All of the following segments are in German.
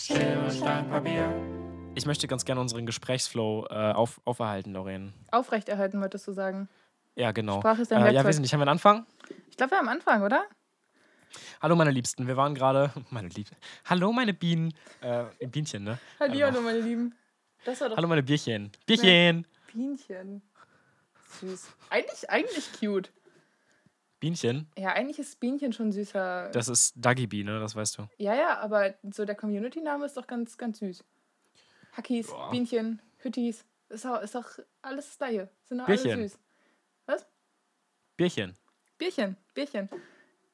Schere, Stein, Papier. Ich möchte ganz gerne unseren Gesprächsflow äh, auf, auferhalten, Lorraine. Aufrechterhalten, wolltest du sagen. Ja, genau. Sprache ist dein Äh, ja, wir sind nicht. Haben wir einen Anfang? Ich glaube, wir haben Anfang, oder? Hallo, meine Liebsten. Wir waren gerade. Meine Liebsten. Hallo, meine Bienen. Äh, Bienchen, ne? Hallihallo, meine Lieben. Das war doch Hallo, meine Bierchen. Bierchen. Bienchen. Süß. Eigentlich, eigentlich cute. Bienchen. Ja, eigentlich ist Bienchen schon süßer. Das ist Dagi Bee, ne? Das weißt du. ja, ja, aber so der Community-Name ist doch ganz, ganz süß. Hackies, Boah. Bienchen, Hüttis. Ist doch, ist doch alles das gleiche. Sind doch Bierchen. alle süß. Was? Bierchen. Bierchen, Bierchen.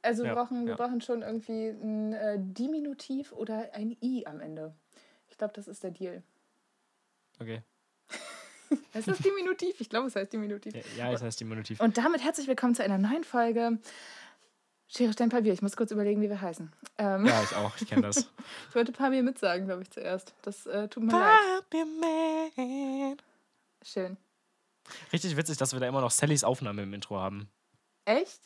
Also wir, Ja, brauchen, wir ja. brauchen schon irgendwie ein äh, Diminutiv oder ein I am Ende. Ich glaube, das ist der Deal. Okay. Heißt das Diminutiv? Ich glaube, es heißt Diminutiv. Ja, ja das heißt Diminutiv. Und damit herzlich willkommen zu einer neuen Folge Schere, Stein, Papier. Ich muss kurz überlegen, wie wir heißen. Ähm, Ja, ich auch. Ich kenne das. Ich wollte Papier mitsagen, glaube ich, zuerst. Das äh, tut mir leid. Papierman. Schön. Richtig witzig, dass wir da immer noch Sallys Aufnahme im Intro haben. Echt?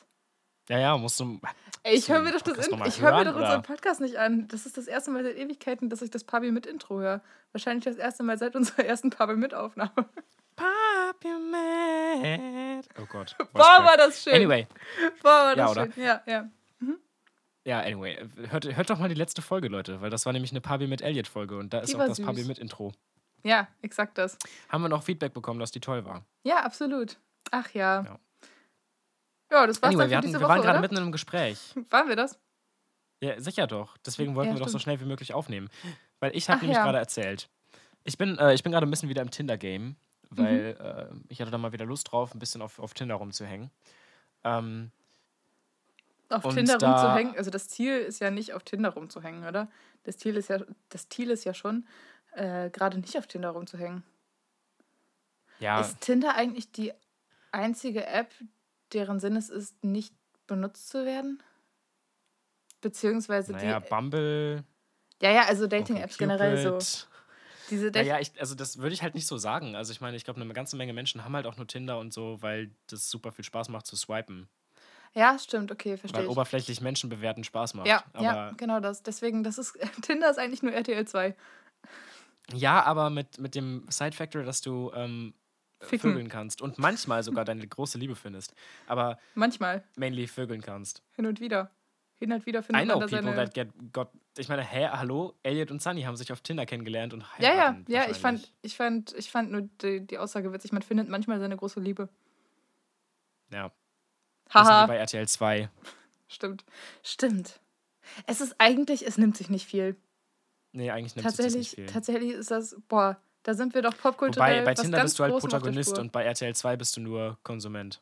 Ja, ja, musst du. Ey, ich höre mir doch das in ich höre mir hören, doch unseren Podcast nicht an. Das ist das erste Mal seit Ewigkeiten, dass ich das Papier mit Intro höre. Wahrscheinlich das erste Mal seit unserer ersten Papier mit Aufnahme. Papierman. Oh Gott. Boah, war das schön. Anyway, Boah, war Ja, das oder? schön. Ja, ja. ja, anyway. Hört, hört doch mal die letzte Folge, Leute, weil das war nämlich eine Papi mit Elliot-Folge und da ist auch das süß. Papi mit Intro. Ja, exakt das. Haben wir noch Feedback bekommen, dass die toll war. Ja, absolut. Ach ja. Ja. Ja, das war's Anyway, dann wir, hatten, diese wir Woche, waren gerade mitten in einem Gespräch. Waren wir das? Ja, sicher doch. Deswegen wollten Ja, wir doch so schnell wie möglich aufnehmen. Weil ich habe nämlich ja. gerade erzählt. Ich bin, äh, ich bin gerade ein bisschen wieder im Tinder-Game, weil Mhm. äh, ich hatte da mal wieder Lust drauf, ein bisschen auf, auf Tinder rumzuhängen. Ähm, Auf Tinder rumzuhängen. Also das Ziel ist ja nicht auf Tinder rumzuhängen, oder? Das Ziel ist ja, das Ziel ist ja schon, äh, gerade nicht auf Tinder rumzuhängen. ja, Ist Tinder eigentlich die einzige App, deren Sinn es ist, nicht benutzt zu werden? Beziehungsweise naja, die. Bumble. Ja, ja, also Dating-Apps generell so. Diese Dat- Naja, ich, also das würde ich halt nicht so sagen. Also ich meine, ich glaube, eine ganze Menge Menschen haben halt auch nur Tinder und so, weil das super viel Spaß macht zu swipen. Ja, stimmt, okay, verstehe Weil ich. oberflächlich Menschen bewerten Spaß macht. Ja, aber, ja, genau das. Deswegen, das ist. Tinder ist eigentlich nur RTL 2. ja, aber mit, mit dem Side-Factor, dass du ähm, Ficken. vögeln kannst und manchmal sogar deine große Liebe findest. Aber Manchmal. mainly vögeln kannst. Hin und wieder. Hin und wieder I findet know man da people seine. that get got. Ich meine, hä, hallo, Elliot und Sunny haben sich auf Tinder kennengelernt und Ja, ja, ja, ich fand, ich fand, ich fand nur die, die Aussage witzig. Man findet manchmal seine große Liebe. Ja. Haha. bei RTL 2. Stimmt. Stimmt. Es ist eigentlich, es nimmt sich nicht viel. Nee, eigentlich nimmt sich nicht viel. tatsächlich ist das, boah, da sind wir doch Wobei popkulturell bei was Tinder ganz bist du halt Protagonist und bei RTL 2 bist du nur Konsument.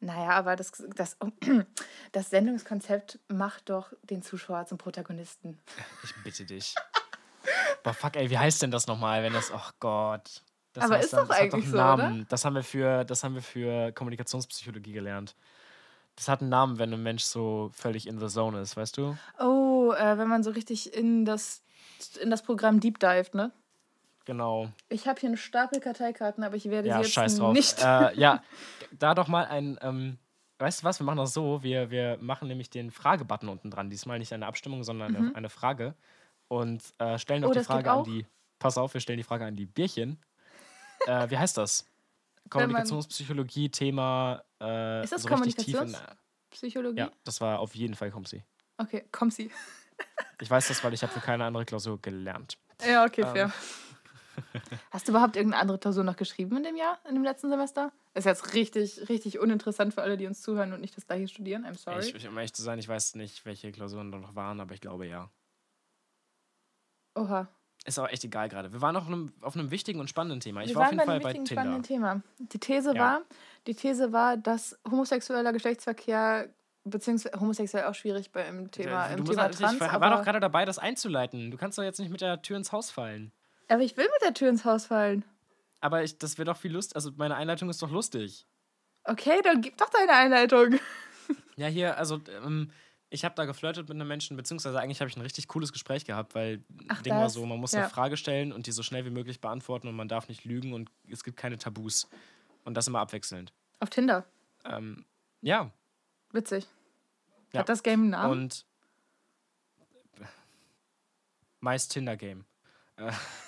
Naja, aber das, das, das Sendungskonzept macht doch den Zuschauer zum Protagonisten. Ich bitte dich. Boah, fuck, ey, wie heißt denn das nochmal, wenn das. Oh Gott. Das Aber heißt ist dann- doch das hat eigentlich einen so, Namen. Das haben wir für, das haben wir für Kommunikationspsychologie gelernt. Das hat einen Namen, wenn ein Mensch so völlig in the zone ist, weißt du? Oh, äh, wenn man so richtig in das, in das Programm Deep Dive, ne? Genau. Ich habe hier einen Stapel Karteikarten, aber ich werde Ja, sie jetzt nicht. Äh, ja, da doch mal ein. Ähm, weißt du was? Wir machen das so. Wir, wir machen nämlich den Fragebutton unten dran. Diesmal nicht eine Abstimmung, sondern eine, eine Frage. Und äh, stellen Mhm. Oh, die Frage an die. Pass auf, wir stellen die Frage an die Bierchen. äh, wie heißt das? Kommunikationspsychologie, Thema. Äh, Ist das so in, Kommunikationspsychologie? Ja, das war auf jeden Fall Komsi. Okay, komm sie. Ich weiß das, weil ich habe für keine andere Klausur gelernt. Ja, okay, Ähm. Hast du überhaupt irgendeine andere Klausur noch geschrieben in dem Jahr, in dem letzten Semester? Ist jetzt richtig, richtig uninteressant für alle, die uns zuhören und nicht das gleiche studieren. I'm sorry. Ich, um ehrlich zu sein, ich weiß nicht, welche Klausuren da noch waren, aber ich glaube ja. Oha. Ist auch echt egal gerade. Wir waren auf einem, auf einem wichtigen und spannenden Thema. Ich Wir war auf jeden bei Fall einem bei wichtigen, Tinder. spannenden Thema. Die These Ja. war, die These war, dass homosexueller Geschlechtsverkehr beziehungsweise homosexuell auch schwierig beim Thema, du im musst Thema Trans, ich war doch gerade dabei, das einzuleiten. Du kannst doch jetzt nicht mit der Tür ins Haus fallen. Aber ich will mit der Tür ins Haus fallen. Aber ich, das wäre doch viel Lust. Also meine Einleitung ist doch lustig. Okay, dann gib doch deine Einleitung. Ja, hier, also ähm, ich habe da geflirtet mit einem Menschen, beziehungsweise eigentlich habe ich ein richtig cooles Gespräch gehabt, weil Ach, Ding war das, so, man muss ja. eine Frage stellen und die so schnell wie möglich beantworten und man darf nicht lügen und es gibt keine Tabus. Und das immer abwechselnd. Auf Tinder. Ähm, ja, Witzig. Ja. Hat das Game einen Namen? und Meist Tinder-Game. Äh,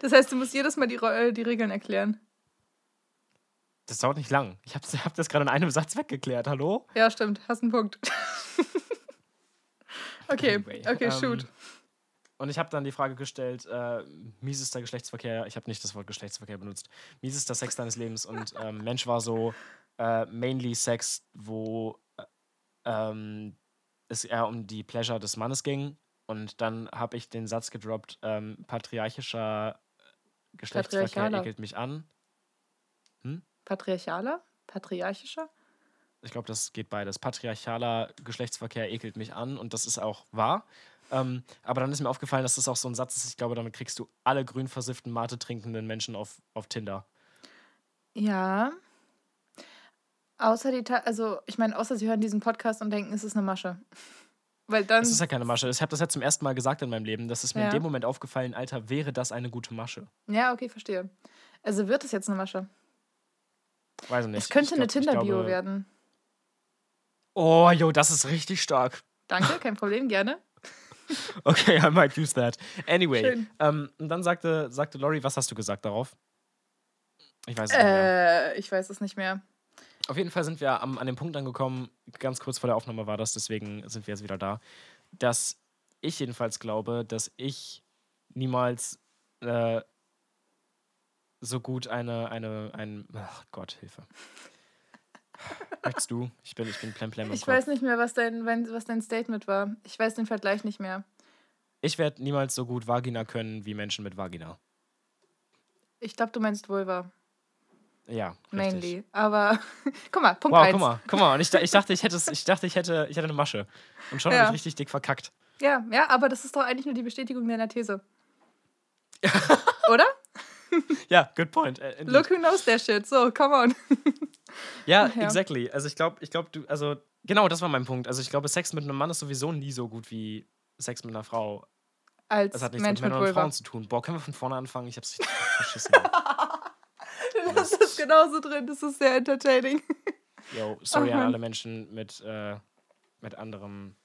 Das heißt, du musst jedes Mal die, äh, die Regeln erklären. das dauert nicht lang. Ich habe hab das gerade in einem Satz weggeklärt. Hallo? Ja, stimmt. Hast einen Punkt. okay, Anyway, okay, ähm, shoot. Und ich habe dann die Frage gestellt, äh, miesester Geschlechtsverkehr, ich habe nicht das Wort Geschlechtsverkehr benutzt, miesester Sex deines Lebens und ähm, Mensch war so äh, mainly Sex, wo äh, ähm, es eher um die Pleasure des Mannes ging. Und dann habe ich den Satz gedroppt, ähm, patriarchischer Geschlechtsverkehr Patriarchaler. ekelt mich an. Patriarchaler? Patriarchischer? Ich glaube, das geht beides. Patriarchaler Geschlechtsverkehr ekelt mich an und das ist auch wahr. Ähm, aber dann ist mir aufgefallen, dass das auch so ein Satz ist. Ich glaube, damit kriegst du alle grün versifften, Mate trinkenden Menschen auf, auf Tinder. Ja. Außer die, Ta also ich meine, außer sie hören diesen Podcast und denken, es ist eine Masche. Weil dann. Das ist ja keine Masche. Ich habe das ja zum ersten Mal gesagt in meinem Leben. Das ist mir Ja. in dem Moment aufgefallen, Alter, wäre das eine gute Masche? ja, okay, verstehe. Also wird es jetzt eine Masche. Weiß ich nicht. Es könnte Ich eine Tinder-Bio werden. Oh, jo, das ist richtig stark. Danke, kein Problem, gerne. Okay, I might use that. Anyway, ähm, und dann sagte, sagte Lori, was hast du gesagt darauf? Ich weiß es nicht mehr. Äh, ich weiß es nicht mehr. Auf jeden Fall sind wir am, an dem Punkt angekommen, ganz kurz vor der Aufnahme war das, deswegen sind wir jetzt wieder da, dass ich jedenfalls glaube, dass ich niemals äh, so gut eine, eine, ein, ach Gott, Hilfe. Möchtest du? Ich bin, ich bin plemplem im Ich Kopf. weiß nicht mehr, was dein, was dein Statement war. Ich weiß den Vergleich nicht mehr. Ich werde niemals so gut Vagina können wie Menschen mit Vagina. Ich glaube, du meinst Vulva. Ja, richtig. Mainly. Aber guck mal, Punkt Wow, 1. guck mal, guck mal. Und ich, ich dachte, ich hätte, ich dachte, ich hätte, ich hätte eine Masche. Und schon Ja. habe ich richtig dick verkackt. Ja, ja, aber das ist doch eigentlich nur die Bestätigung deiner These. Oder? Ja, good point. Äh. Look who knows that shit. So, come on. Ja, Ja. exactly. Also ich glaube, ich glaube, du, also genau, das war mein Punkt. Also ich glaube, Sex mit einem Mann ist sowieso nie so gut wie Sex mit einer Frau. Als Das hat nichts Mensch mit mit Männern und. Frauen zu tun. Boah, können wir von vorne anfangen? Ich hab's richtig verschissen. Das ist genauso drin. Das ist sehr entertaining. Yo, sorry Oh an alle Menschen mit, äh, mit anderem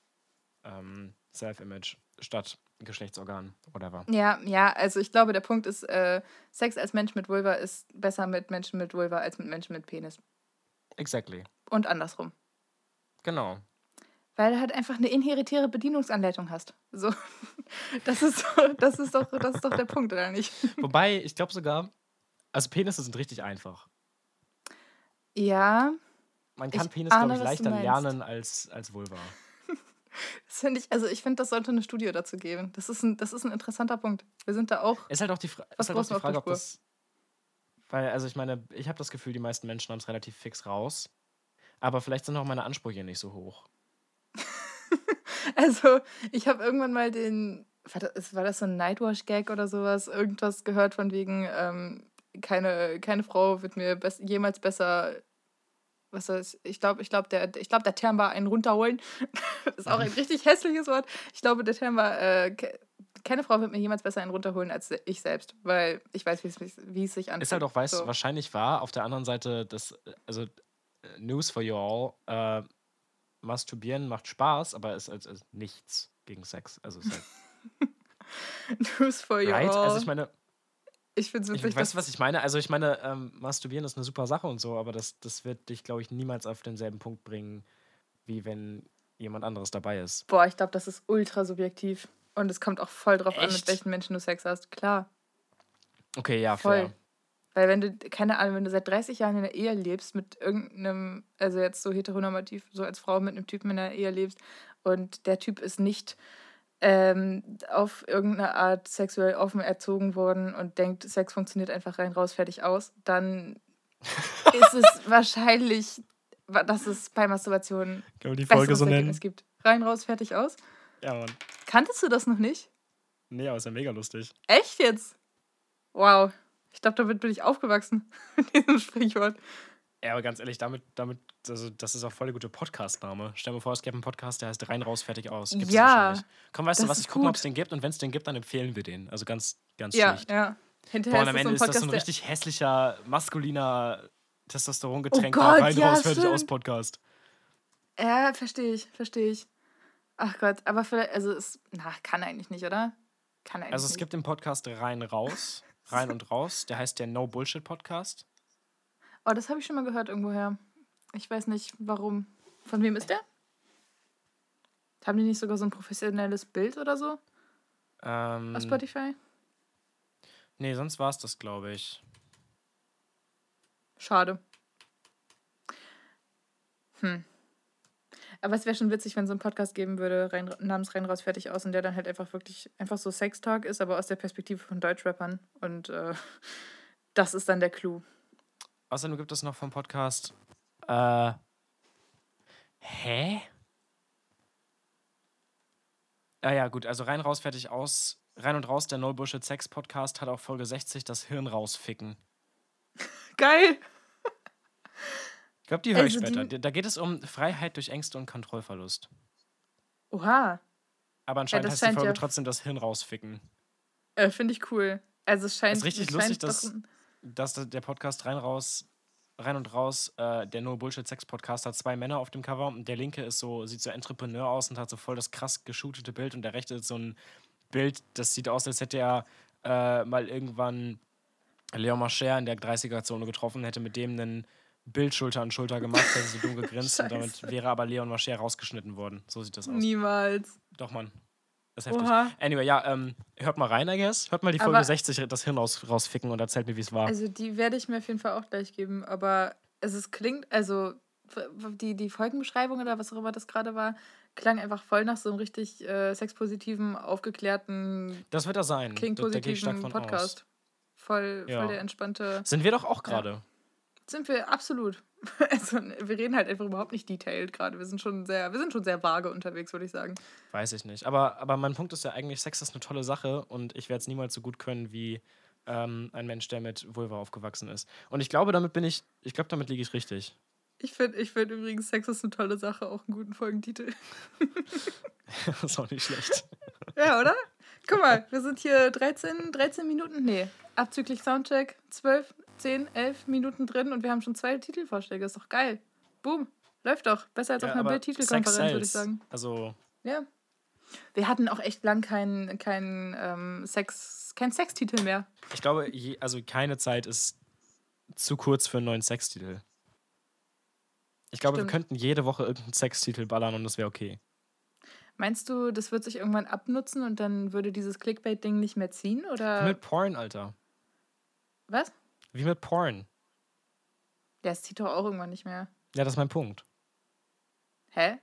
ähm, Self-Image statt Geschlechtsorgan, whatever. Ja, ja, also ich glaube, der Punkt ist, äh, Sex als Mensch mit Vulva ist besser mit Menschen mit Vulva als mit Menschen mit Penis. Exactly. Und andersrum. Genau. Weil du halt einfach eine inheritäre Bedienungsanleitung hast. So. Das ist, das ist, doch, das ist doch der Punkt, oder nicht? Wobei, ich glaube sogar, also Penisse sind richtig einfach. Ja, Man kann Ich Penis, glaube ich, leichter lernen als, als Vulva. das finde ich, also ich finde, das sollte eine Studie dazu geben. Das ist, ein, das ist ein interessanter Punkt. Wir sind da auch. Ist halt auch die, Fra ist halt auch die Frage, ob das. Weil, also ich meine, ich habe das Gefühl, die meisten Menschen haben es relativ fix raus. Aber vielleicht sind auch meine Ansprüche nicht so hoch. Also, ich habe irgendwann mal den. War das, war das so ein Nightwash-Gag oder sowas? Irgendwas gehört von wegen, ähm, keine, keine Frau wird mir bes jemals besser. Was das? Ich glaube, ich glaube, der, ich der Term war ein runterholen. das ist auch ein richtig hässliches Wort. Ich glaube, der Term war, äh, ke- keine Frau wird mir jemals besser einen runterholen als ich selbst, weil ich weiß, wie es, wie es sich anfühlt. Ist halt auch weiß, So. wahrscheinlich wahr. Auf der anderen Seite, das, also News for you all, äh, Masturbieren macht Spaß, aber ist als, als nichts gegen Sex. Also ist halt, News for you right? all. Also ich meine, ich finde es ich, witzig, weißt du, was ich meine? Also ich meine, ähm, Masturbieren ist eine super Sache und so, aber das, das wird dich, glaube ich, niemals auf denselben Punkt bringen, wie wenn jemand anderes dabei ist. Boah, ich glaube, das ist ultra subjektiv. Und es kommt auch voll drauf an, mit Echt? welchen Menschen du Sex hast. Klar. Okay, ja, Voll. fair. Weil wenn du, keine Ahnung, wenn du seit 30 Jahren in der Ehe lebst mit irgendeinem, also jetzt so heteronormativ, so als Frau mit einem Typen in der Ehe lebst und der Typ ist nicht ähm, auf irgendeine Art sexuell offen erzogen worden und denkt, Sex funktioniert einfach rein, raus, fertig, aus, dann ist es wahrscheinlich, wa- dass es bei Masturbation Können wir die besseres Ergebnis gibt. Rein, raus, fertig, aus. Ja, Mann. Kanntest du das noch nicht? Nee, aber ist ja mega lustig. Echt jetzt? Wow. Ich glaube, damit bin ich aufgewachsen, mit diesem Sprichwort. Ja, aber ganz ehrlich, damit, damit, also das ist auch voll der gute Podcast-Name. Stell dir mal vor, es gäbe einen Podcast, der heißt rein, raus, fertig, aus. Gibt's Ja. Komm, weißt du was, ich gucke mal, ob es den gibt und wenn es den gibt, dann empfehlen wir den. Also ganz, ganz Ja, schlicht. ja. Boah, Hinterher und am ist das so Ende ist das so ein richtig hässlicher, maskuliner Testosterongetränker Oh Gott, rein, ja, raus, fertig, stimmt. aus Podcast. Ja, verstehe ich, verstehe ich. Ach Gott, aber vielleicht, also es, na, kann eigentlich nicht, oder? Kann eigentlich Also es nicht. gibt den Podcast Rein Raus, Rein und Raus, der heißt der No Bullshit Podcast. Oh, das habe ich schon mal gehört irgendwoher. Ich weiß nicht, warum. Von wem ist der? Haben die nicht sogar so ein professionelles Bild oder so Ähm, auf Spotify? nee, sonst war es das, glaube ich. Schade. Hm. Aber es wäre schon witzig, wenn es so einen Podcast geben würde, rein, namens Rein raus fertig aus und der dann halt einfach wirklich einfach so Sex-Talk ist, aber aus der Perspektive von Deutschrappern. Und äh, das ist dann der Clou. Außerdem gibt es noch vom Podcast. Äh. Hä? Ah ja, gut, also rein, raus, fertig, aus. Rein und raus, der No Bullshit Sex Podcast hat auch Folge 60 das Hirn rausficken. Geil! Ich glaube, die höre ich Also die- später. Da geht es um Freiheit durch Ängste und Kontrollverlust. Oha. Aber anscheinend das heißt die Folge ja- trotzdem das Hirn rausficken. Äh, Finde ich cool. Also es scheint. ist richtig es lustig, dass- ein- dass da- der Podcast rein raus rein und raus äh, der No Bullshit Sex Podcast hat zwei Männer auf dem Cover und der linke ist so sieht so Entrepreneur aus und hat so voll das krass geshootete Bild und der rechte ist so ein Bild das sieht aus als hätte er äh, mal irgendwann Leon Mascher in der 30er Zone getroffen hätte mit dem einen Bild Schulter an Schulter gemacht hätte so dumm gegrinst und damit wäre aber Leon Mascher rausgeschnitten worden. So sieht das aus. Niemals. doch Mann das ist heftig Oha. anyway ja ähm, hört mal rein I guess hört mal die Folge Aber- 60 das Hirn raus, rausficken und erzählt mir wie es war Also die werde ich mir auf jeden Fall auch gleich geben, aber es ist, klingt, also die, die Folgenbeschreibung oder was auch immer das gerade war, klang einfach voll nach so einem richtig äh, sexpositiven, aufgeklärten, Das wird er sein. King-positiven von Podcast. Voll, Ja. voll der entspannte. Aus. Sind wir doch auch gerade. Sind wir absolut. Also, wir reden halt einfach überhaupt nicht detailed gerade. Wir sind schon sehr, wir sind schon sehr vage unterwegs, würde ich sagen. Weiß ich nicht. Aber, aber mein Punkt ist ja eigentlich, Sex ist eine tolle Sache und ich werde es niemals so gut können wie ähm, ein Mensch, der mit Vulva aufgewachsen ist. Und ich glaube, damit bin ich, ich glaube, damit liege ich richtig. Ich finde ich find übrigens, Sex ist eine tolle Sache, auch einen guten Folgentitel. das ist auch nicht schlecht. Ja, oder? Guck mal, wir sind hier 13, 13 Minuten, nee, abzüglich Soundcheck, 12, 10, 11 Minuten drin und wir haben schon zwei Titelvorschläge. Ist doch geil. Boom. Läuft doch. Besser als auf Ja, einer aber Bildtitelkonferenz, würde ich sagen. Also, Ja. Wir hatten auch echt lang keinen kein, ähm, Sex, kein Sextitel mehr. ich glaube, je, also keine Zeit ist zu kurz für einen neuen Sextitel. Ich glaube, Stimmt. wir könnten jede Woche irgendeinen Sextitel ballern und das wäre okay. Meinst du, das wird sich irgendwann abnutzen und dann würde dieses Clickbait-Ding nicht mehr ziehen? Wie Oder mit Porn, Alter. was? Wie mit Porn. Ja, es zieht doch auch irgendwann nicht mehr. Ja, das ist mein Punkt. Hä?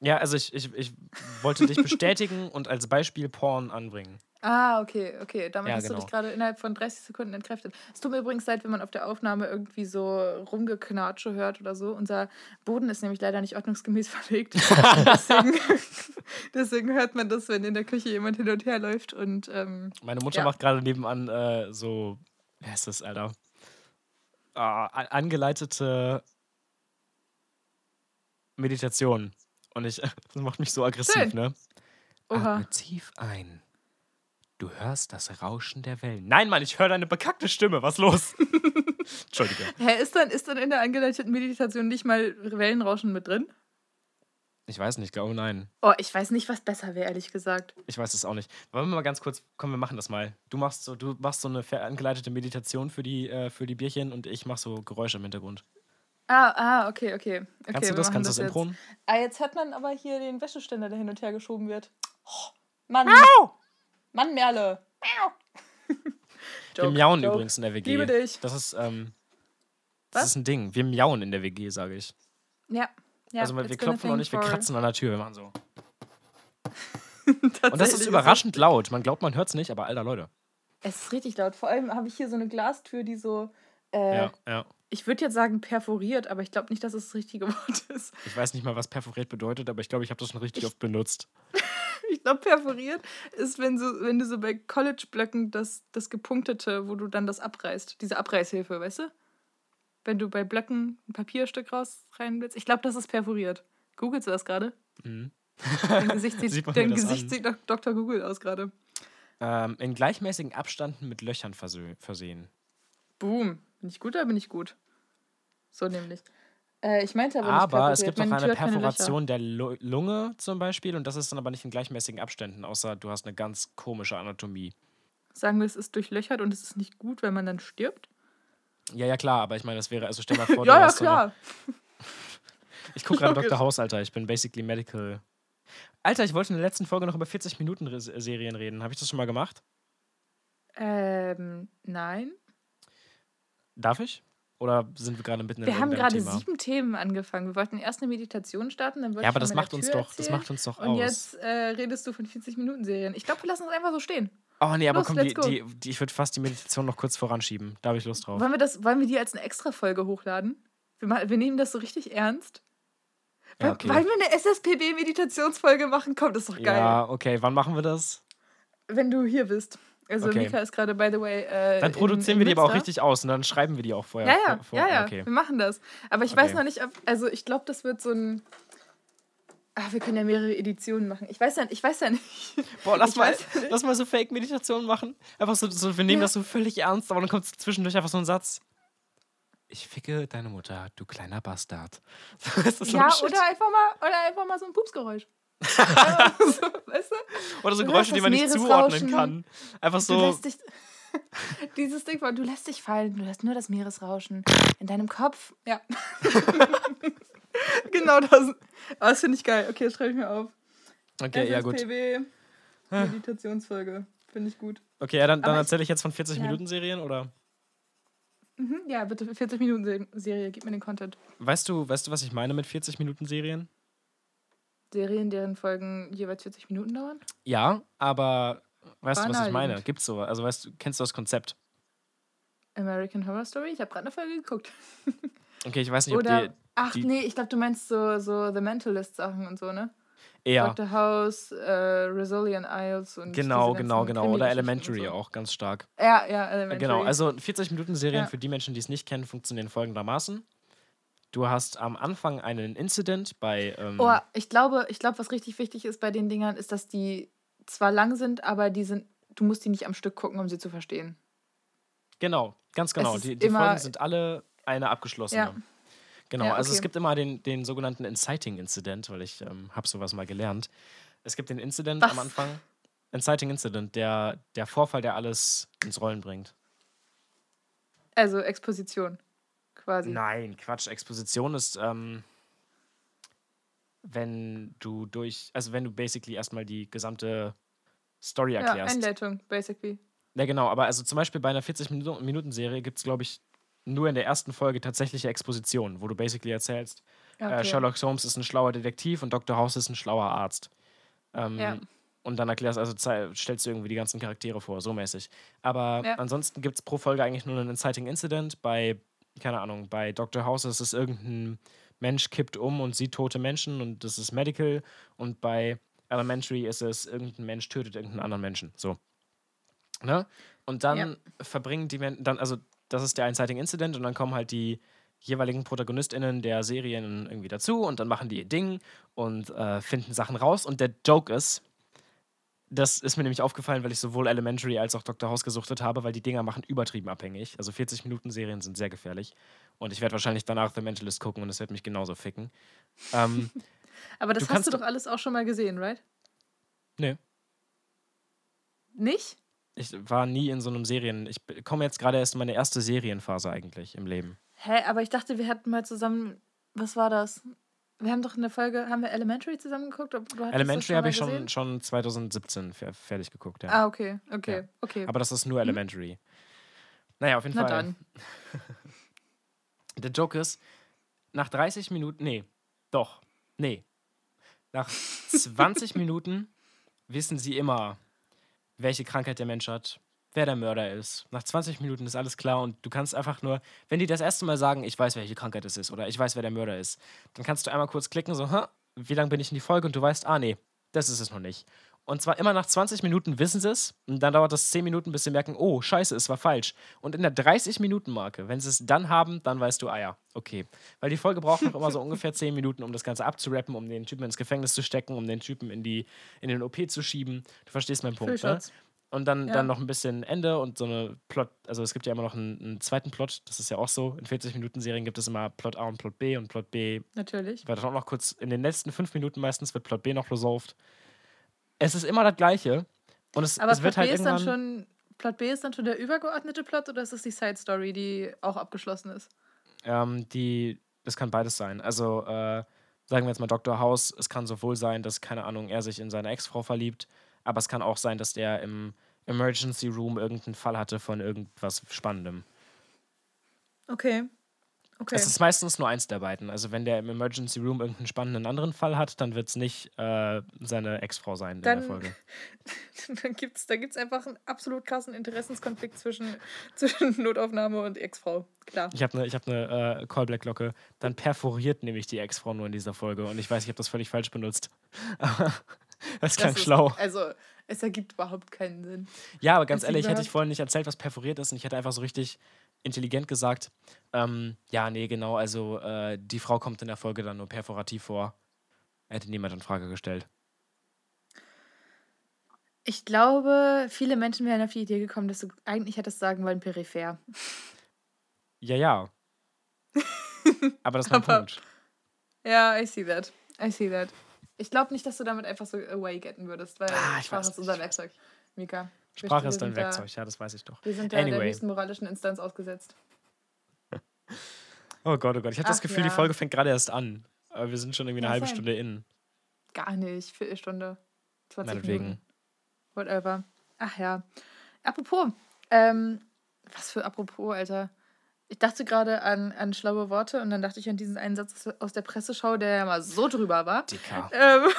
Ja, also ich, ich, ich wollte dich bestätigen und als Beispiel Porn anbringen. Ah, okay, okay. Damit Ja, hast du genau. dich gerade innerhalb von 30 Sekunden entkräftet. Es tut mir übrigens leid, wenn man auf der Aufnahme irgendwie so rumgeknatsche hört oder so. Unser Boden ist nämlich leider nicht ordnungsgemäß verlegt. deswegen, deswegen hört man das, wenn in der Küche jemand hin und her läuft. Und ähm, Meine Mutter Ja. macht gerade nebenan äh, so, wer ist das, Alter? Ah, angeleitete Meditation. Und ich, das macht mich so aggressiv, Schön. ne? oha. Tief ein. Du hörst das Rauschen der Wellen. Nein, Mann, ich höre deine bekackte Stimme. Was los? Entschuldige. Hä, ist dann, ist dann in der angeleiteten Meditation nicht mal Wellenrauschen mit drin? Ich weiß nicht, glaube nein. Oh, ich weiß nicht, was besser wäre, ehrlich gesagt. Ich weiß es auch nicht. Wollen wir mal ganz kurz, komm, wir machen das mal. Du machst so, du machst so eine angeleitete Meditation für die, äh, für die Bierchen und ich mach so Geräusche im Hintergrund. Ah, ah, okay, okay. okay Kannst du das? Kannst du das jetzt. improen? Ah, jetzt hat man aber hier den Wäscheständer, der hin und her geschoben wird. Oh, Mann. Mann, Merle. Wir miauen Joke. übrigens in der WG. Liebe dich. Das ist, ähm, das Was? ist ein Ding. Wir miauen in der WG, sage ich. Ja. ja also wir klopfen auch thing nicht, wir kratzen an der Tür, wir machen so. Und das ist überraschend laut. Man glaubt, man hört es nicht, aber alter Leute. Es ist richtig laut. Vor allem habe ich hier so eine Glastür, die so. Äh, Ja, ja. Ich würde jetzt sagen perforiert, aber ich glaube nicht, dass es das richtige Wort ist. Ich weiß nicht mal, was perforiert bedeutet, aber ich glaube, ich habe das schon richtig oft benutzt. Ich glaube, perforiert ist, wenn, so, wenn du so bei College-Blöcken das, das Gepunktete, wo du dann das abreißt. Diese Abreißhilfe, weißt du? Wenn du bei Blöcken ein Papierstück raus rein willst. Ich glaube, das ist perforiert. Googlest du das gerade? Mhm. Dein Gesicht Sieht dein Gesicht sieht nach Dr. Google aus gerade. Ähm, in gleichmäßigen Abständen mit Löchern versehen. Boom. Bin ich gut oder bin ich gut? So nämlich. Äh, ich meinte aber, Aber nicht es gibt auch perforated. eine. Perforation der Lu- Lunge zum Beispiel und das ist dann aber nicht in gleichmäßigen Abständen, außer du hast eine ganz komische Anatomie. Sagen wir, es ist durchlöchert und es ist nicht gut, wenn man dann stirbt? Ja, ja, klar, aber ich meine, das wäre, also stell mal vor, du ja, ja, hast so eine, klar. Ich gucke gerade. Dr. House, Alter. Ich bin basically medical. Alter, ich wollte in der letzten Folge noch über 40-Minuten-Serien reden. Habe ich das schon mal gemacht? Ähm, nein. Darf ich? Oder sind wir gerade mitten in Wir haben gerade Thema? sieben Themen angefangen. Wir wollten erst eine Meditation starten, dann Ja, aber das macht uns doch, das macht uns doch Und aus. jetzt äh, redest du von 40-Minuten-Serien. Ich glaube, wir lassen es einfach so stehen. oh nee, aber Los, komm, die, die, die, ich würde fast die Meditation noch kurz voranschieben. Da habe ich Lust drauf. Wollen wir, das, wollen wir die als eine Extra-Folge hochladen? Wir, wir nehmen das so richtig ernst. Ja, okay. Wollen wir eine SSPB-Meditationsfolge machen? Komm, das ist doch geil. Ja, okay, wann machen wir das? Wenn du hier bist. Also Okay. Mika ist gerade, by the way, äh, Dann in- produzieren in wir die aber auch richtig aus und dann schreiben wir die auch vorher. Ja, ja, vor, ja, ja. Okay. Wir machen das. Aber ich Okay. weiß noch nicht, ob, also ich glaube, das wird so ein. Ach, wir können ja mehrere Editionen machen. Ich weiß ja, ich weiß ja nicht. Boah, lass Ich mal, lass mal so Fake-Meditationen machen. Einfach so, so wir nehmen Ja. das so völlig ernst, aber dann kommt zwischendurch einfach so ein Satz. Ich ficke deine Mutter, du kleiner Bastard. Ja, oder einfach mal, oder einfach mal so ein Pupsgeräusch. Weißt du? Oder so Geräusche, die man nicht zuordnen kann. Einfach Du so. lässt dich. Dieses Ding von, du lässt dich fallen, du hörst nur das Meeresrauschen in deinem Kopf. Ja. genau das. Aber das finde ich geil. Okay, das schreibe ich mir auf. Okay, ja, gut. SSPW, Meditationsfolge. Finde ich gut. Okay, ja, dann, dann erzähle ich jetzt von 40 Ja. Minuten Serien oder? Mhm, ja, bitte 40 Minuten Se- Serie, gib mir den Content. Weißt du, weißt du, was ich meine mit 40 Minuten Serien? Deren Folgen jeweils 40 Minuten dauern? Ja, aber weißt du, was ich meine? Gibt's so? Also weißt du, kennst du das Konzept? American Horror Story? Ich habe gerade eine Folge geguckt. Okay, ich weiß nicht, ob Oder, die ach die- nee, ich glaube, du meinst so, so The Mentalist Sachen und so, ne? eher Dr. House, äh, Resilient Isles und genau, genau, genau oder Elementary so. auch ganz stark. Ja, ja, Elementary. Genau, also 40 Minuten Serien Ja. für die Menschen, die es nicht kennen, funktionieren folgendermaßen. Du hast am Anfang einen Incident bei ähm, Oh, ich glaube, ich glaube, was richtig wichtig ist bei den Dingern, ist, dass die zwar lang sind, aber die sind, du musst die nicht am Stück gucken, um sie zu verstehen. Genau, ganz genau. Die, die Folgen sind alle eine abgeschlossene. Ja. Genau, Ja, also es okay. gibt immer den, den sogenannten Inciting Incident, weil ich ähm, habe sowas mal gelernt. Es gibt den Incident Was? am Anfang. Inciting Incident, der, der Vorfall, der alles ins Rollen bringt. Also Exposition, quasi. Nein, Quatsch. Exposition ist, ähm, wenn du durch, also wenn du basically erstmal die gesamte Story ja, erklärst. Einleitung, basically. Ja, genau, aber also zum Beispiel bei einer 40-Minuten-Serie gibt es, glaube ich, nur in der ersten Folge tatsächliche Exposition, wo du basically erzählst, Ja, äh, okay. Sherlock Holmes ist ein schlauer Detektiv und Dr. House ist ein schlauer Arzt. Ähm, Ja. Und dann erklärst, also stellst du irgendwie die ganzen Charaktere vor, so mäßig. Aber Ja. ansonsten gibt es pro Folge eigentlich nur einen Inciting Incident. Bei, keine Ahnung, bei Dr. House ist es irgendein Mensch kippt um und sieht tote Menschen und das ist Medical. Und bei Elementary ist es irgendein Mensch tötet irgendeinen anderen Menschen. So. Ne? Und dann Ja. verbringen die Menschen, dann, also das ist der Inciting Incident und dann kommen halt die jeweiligen ProtagonistInnen der Serien irgendwie dazu und dann machen die ihr Ding und äh, finden Sachen raus. Und der Joke ist, das ist mir nämlich aufgefallen, weil ich sowohl Elementary als auch Dr. House gesuchtet habe, weil die Dinger machen übertrieben abhängig. Also 40-Minuten-Serien sind sehr gefährlich. Und ich werde wahrscheinlich danach The Mentalist gucken und es wird mich genauso ficken. Ähm, Aber das du hast du doch alles auch schon mal gesehen, right? Nee. Nicht? ich war nie in so einem Serien. Ich komme jetzt gerade erst in meine erste Serienphase eigentlich im Leben. Hä, aber ich dachte, wir hatten mal zusammen. Was war das? Wir haben doch in der Folge, haben wir Elementary zusammen geguckt? Elementary habe ich schon, schon 2017 fer fertig geguckt, ja. Ah, okay, okay, Ja. okay. Aber das ist nur Elementary. Naja, auf jeden Na Fall. dann. Der Joke ist, nach 30 Minuten, nee, doch, nee. Nach 20 Minuten wissen sie immer, welche Krankheit der Mensch hat, wer der Mörder ist. Nach 20 Minuten ist alles klar und du kannst einfach nur, wenn die das erste Mal sagen, ich weiß, welche Krankheit es ist oder ich weiß, wer der Mörder ist, dann kannst du einmal kurz klicken, so, "Hä, wie lange bin ich in die Folge und du weißt, ah, nee, das ist es noch nicht. Und zwar immer nach 20 Minuten wissen sie es und dann dauert das 10 Minuten, bis sie merken, oh, scheiße, es war falsch. Und in der 30-Minuten-Marke, wenn sie es dann haben, dann weißt du, ah ja, okay. Weil die Folge braucht noch immer so ungefähr 10 Minuten, um das Ganze abzurappen, um den Typen ins Gefängnis zu stecken, um den Typen in, die, in den OP zu schieben. Du verstehst meinen Punkt, ne? Und dann, Ja. dann noch ein bisschen Ende und so eine Plot. Also, es gibt ja immer noch einen, einen zweiten Plot. Das ist ja auch so. In 40-Minuten-Serien gibt es immer Plot A und Plot B. Und Plot B Natürlich. wird auch noch kurz. In den letzten fünf Minuten meistens wird Plot B noch resolved. Es ist immer das Gleiche. Und es, Aber es wird Plot halt B ist dann schon. Plot B ist dann schon der übergeordnete Plot oder ist es die Side Story, die auch abgeschlossen ist? Ähm, die, das kann beides sein. Also, äh, sagen wir jetzt mal Dr. House, es kann sowohl sein, dass, keine Ahnung, er sich in seine Ex-Frau verliebt, aber es kann auch sein, dass der im Emergency Room irgendeinen Fall hatte von irgendwas Spannendem. Okay. Okay. Es ist meistens nur eins der beiden. Also, wenn der im Emergency Room irgendeinen spannenden anderen Fall hat, dann wird es nicht äh, seine Ex-Frau sein in Dann- der Folge. dann gibt's, da gibt es einfach einen absolut krassen Interessenskonflikt zwischen, zwischen Notaufnahme und Ex-Frau. Klar. Ich habe eine hab ne, äh, Callback-Glocke. Dann perforiert nämlich die Ex-Frau nur in dieser Folge. Und ich weiß, ich habe das völlig falsch benutzt. Das klang Das ist- schlau. Also, es ergibt überhaupt keinen Sinn. Ja, aber ganz Ist ehrlich, hätte ich vorhin nicht erzählt, was perforiert ist und ich hätte einfach so richtig intelligent gesagt, ähm, ja, nee, genau, also äh, die Frau kommt in der Folge dann nur perforativ vor. Hätte niemand in Frage gestellt. Ich glaube, viele Menschen wären auf die Idee gekommen, dass du eigentlich hättest sagen wollen, peripher. Ja, ja. aber das ist mein Aber- Punkt. Ja, I see that. I see that. Ich glaube nicht, dass du damit einfach so away getten würdest, weil Ah, ich Sprache ist unser Werkzeug. Mika. Sprache ist dein sind da- Werkzeug, ja, das weiß ich doch. Wir sind da der Anyway. höchsten moralischen Instanz ausgesetzt. Oh Gott, oh Gott. Ich habe das Gefühl, die ja. Folge fängt gerade erst an. Aber wir sind schon irgendwie eine Ja, halbe. Stunde in. Gar nicht. Viertelstunde. 20 Meinetwegen. Minuten. Whatever. Ach ja. Apropos. Ähm, was für apropos, Alter. Ich dachte gerade an, an schlaue Worte und dann dachte ich an diesen einen Satz aus der Presseschau, der ja mal so drüber war. Dicker. Ähm,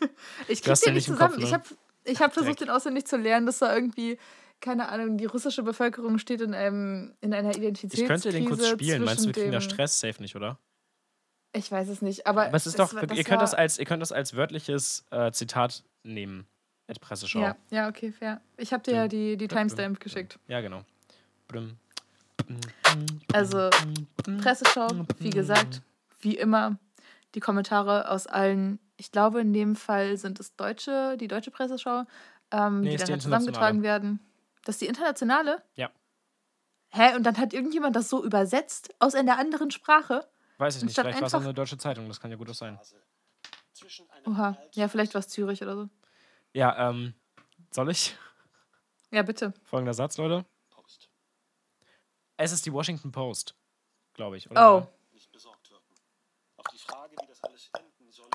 ich krieg den nicht zusammen. Kopf, Ich ne? habe ich hab versucht, den auswendig zu lernen, dass da irgendwie, keine Ahnung, die russische Bevölkerung steht in, einem, in einer Identitätskrise. Ich könnte den kurz spielen. Meinst du, wir kriegen da Stress? Safe nicht, oder? Ich weiß es nicht, aber. Aber es ist doch, war- ihr, könnt das als, ihr könnt das als wörtliches äh, Zitat nehmen. At Presseschau. Ja, ja, okay, fair. Ich habe dir ja die, die Timestamp geschickt. Ja, genau. Blum. Also, Presseschau, wie gesagt, wie immer, die Kommentare aus allen, ich glaube, in dem Fall sind es deutsche, die deutsche Presseschau, ähm, Nee, die dann die halt zusammengetragen werden. Das ist die internationale? Ja. Hä? Und dann hat irgendjemand das so übersetzt aus einer anderen Sprache? Weiß ich nicht, vielleicht war es eine deutsche Zeitung, das kann ja gut sein. Oha. Ja, vielleicht war es Zürich oder so. Ja, ähm, soll ich? Ja, bitte. Folgender Satz, Leute. Es ist die Washington Post, glaube ich, oder? Oh. nicht besorgt wirken. Auf die Frage, wie das alles enden solle,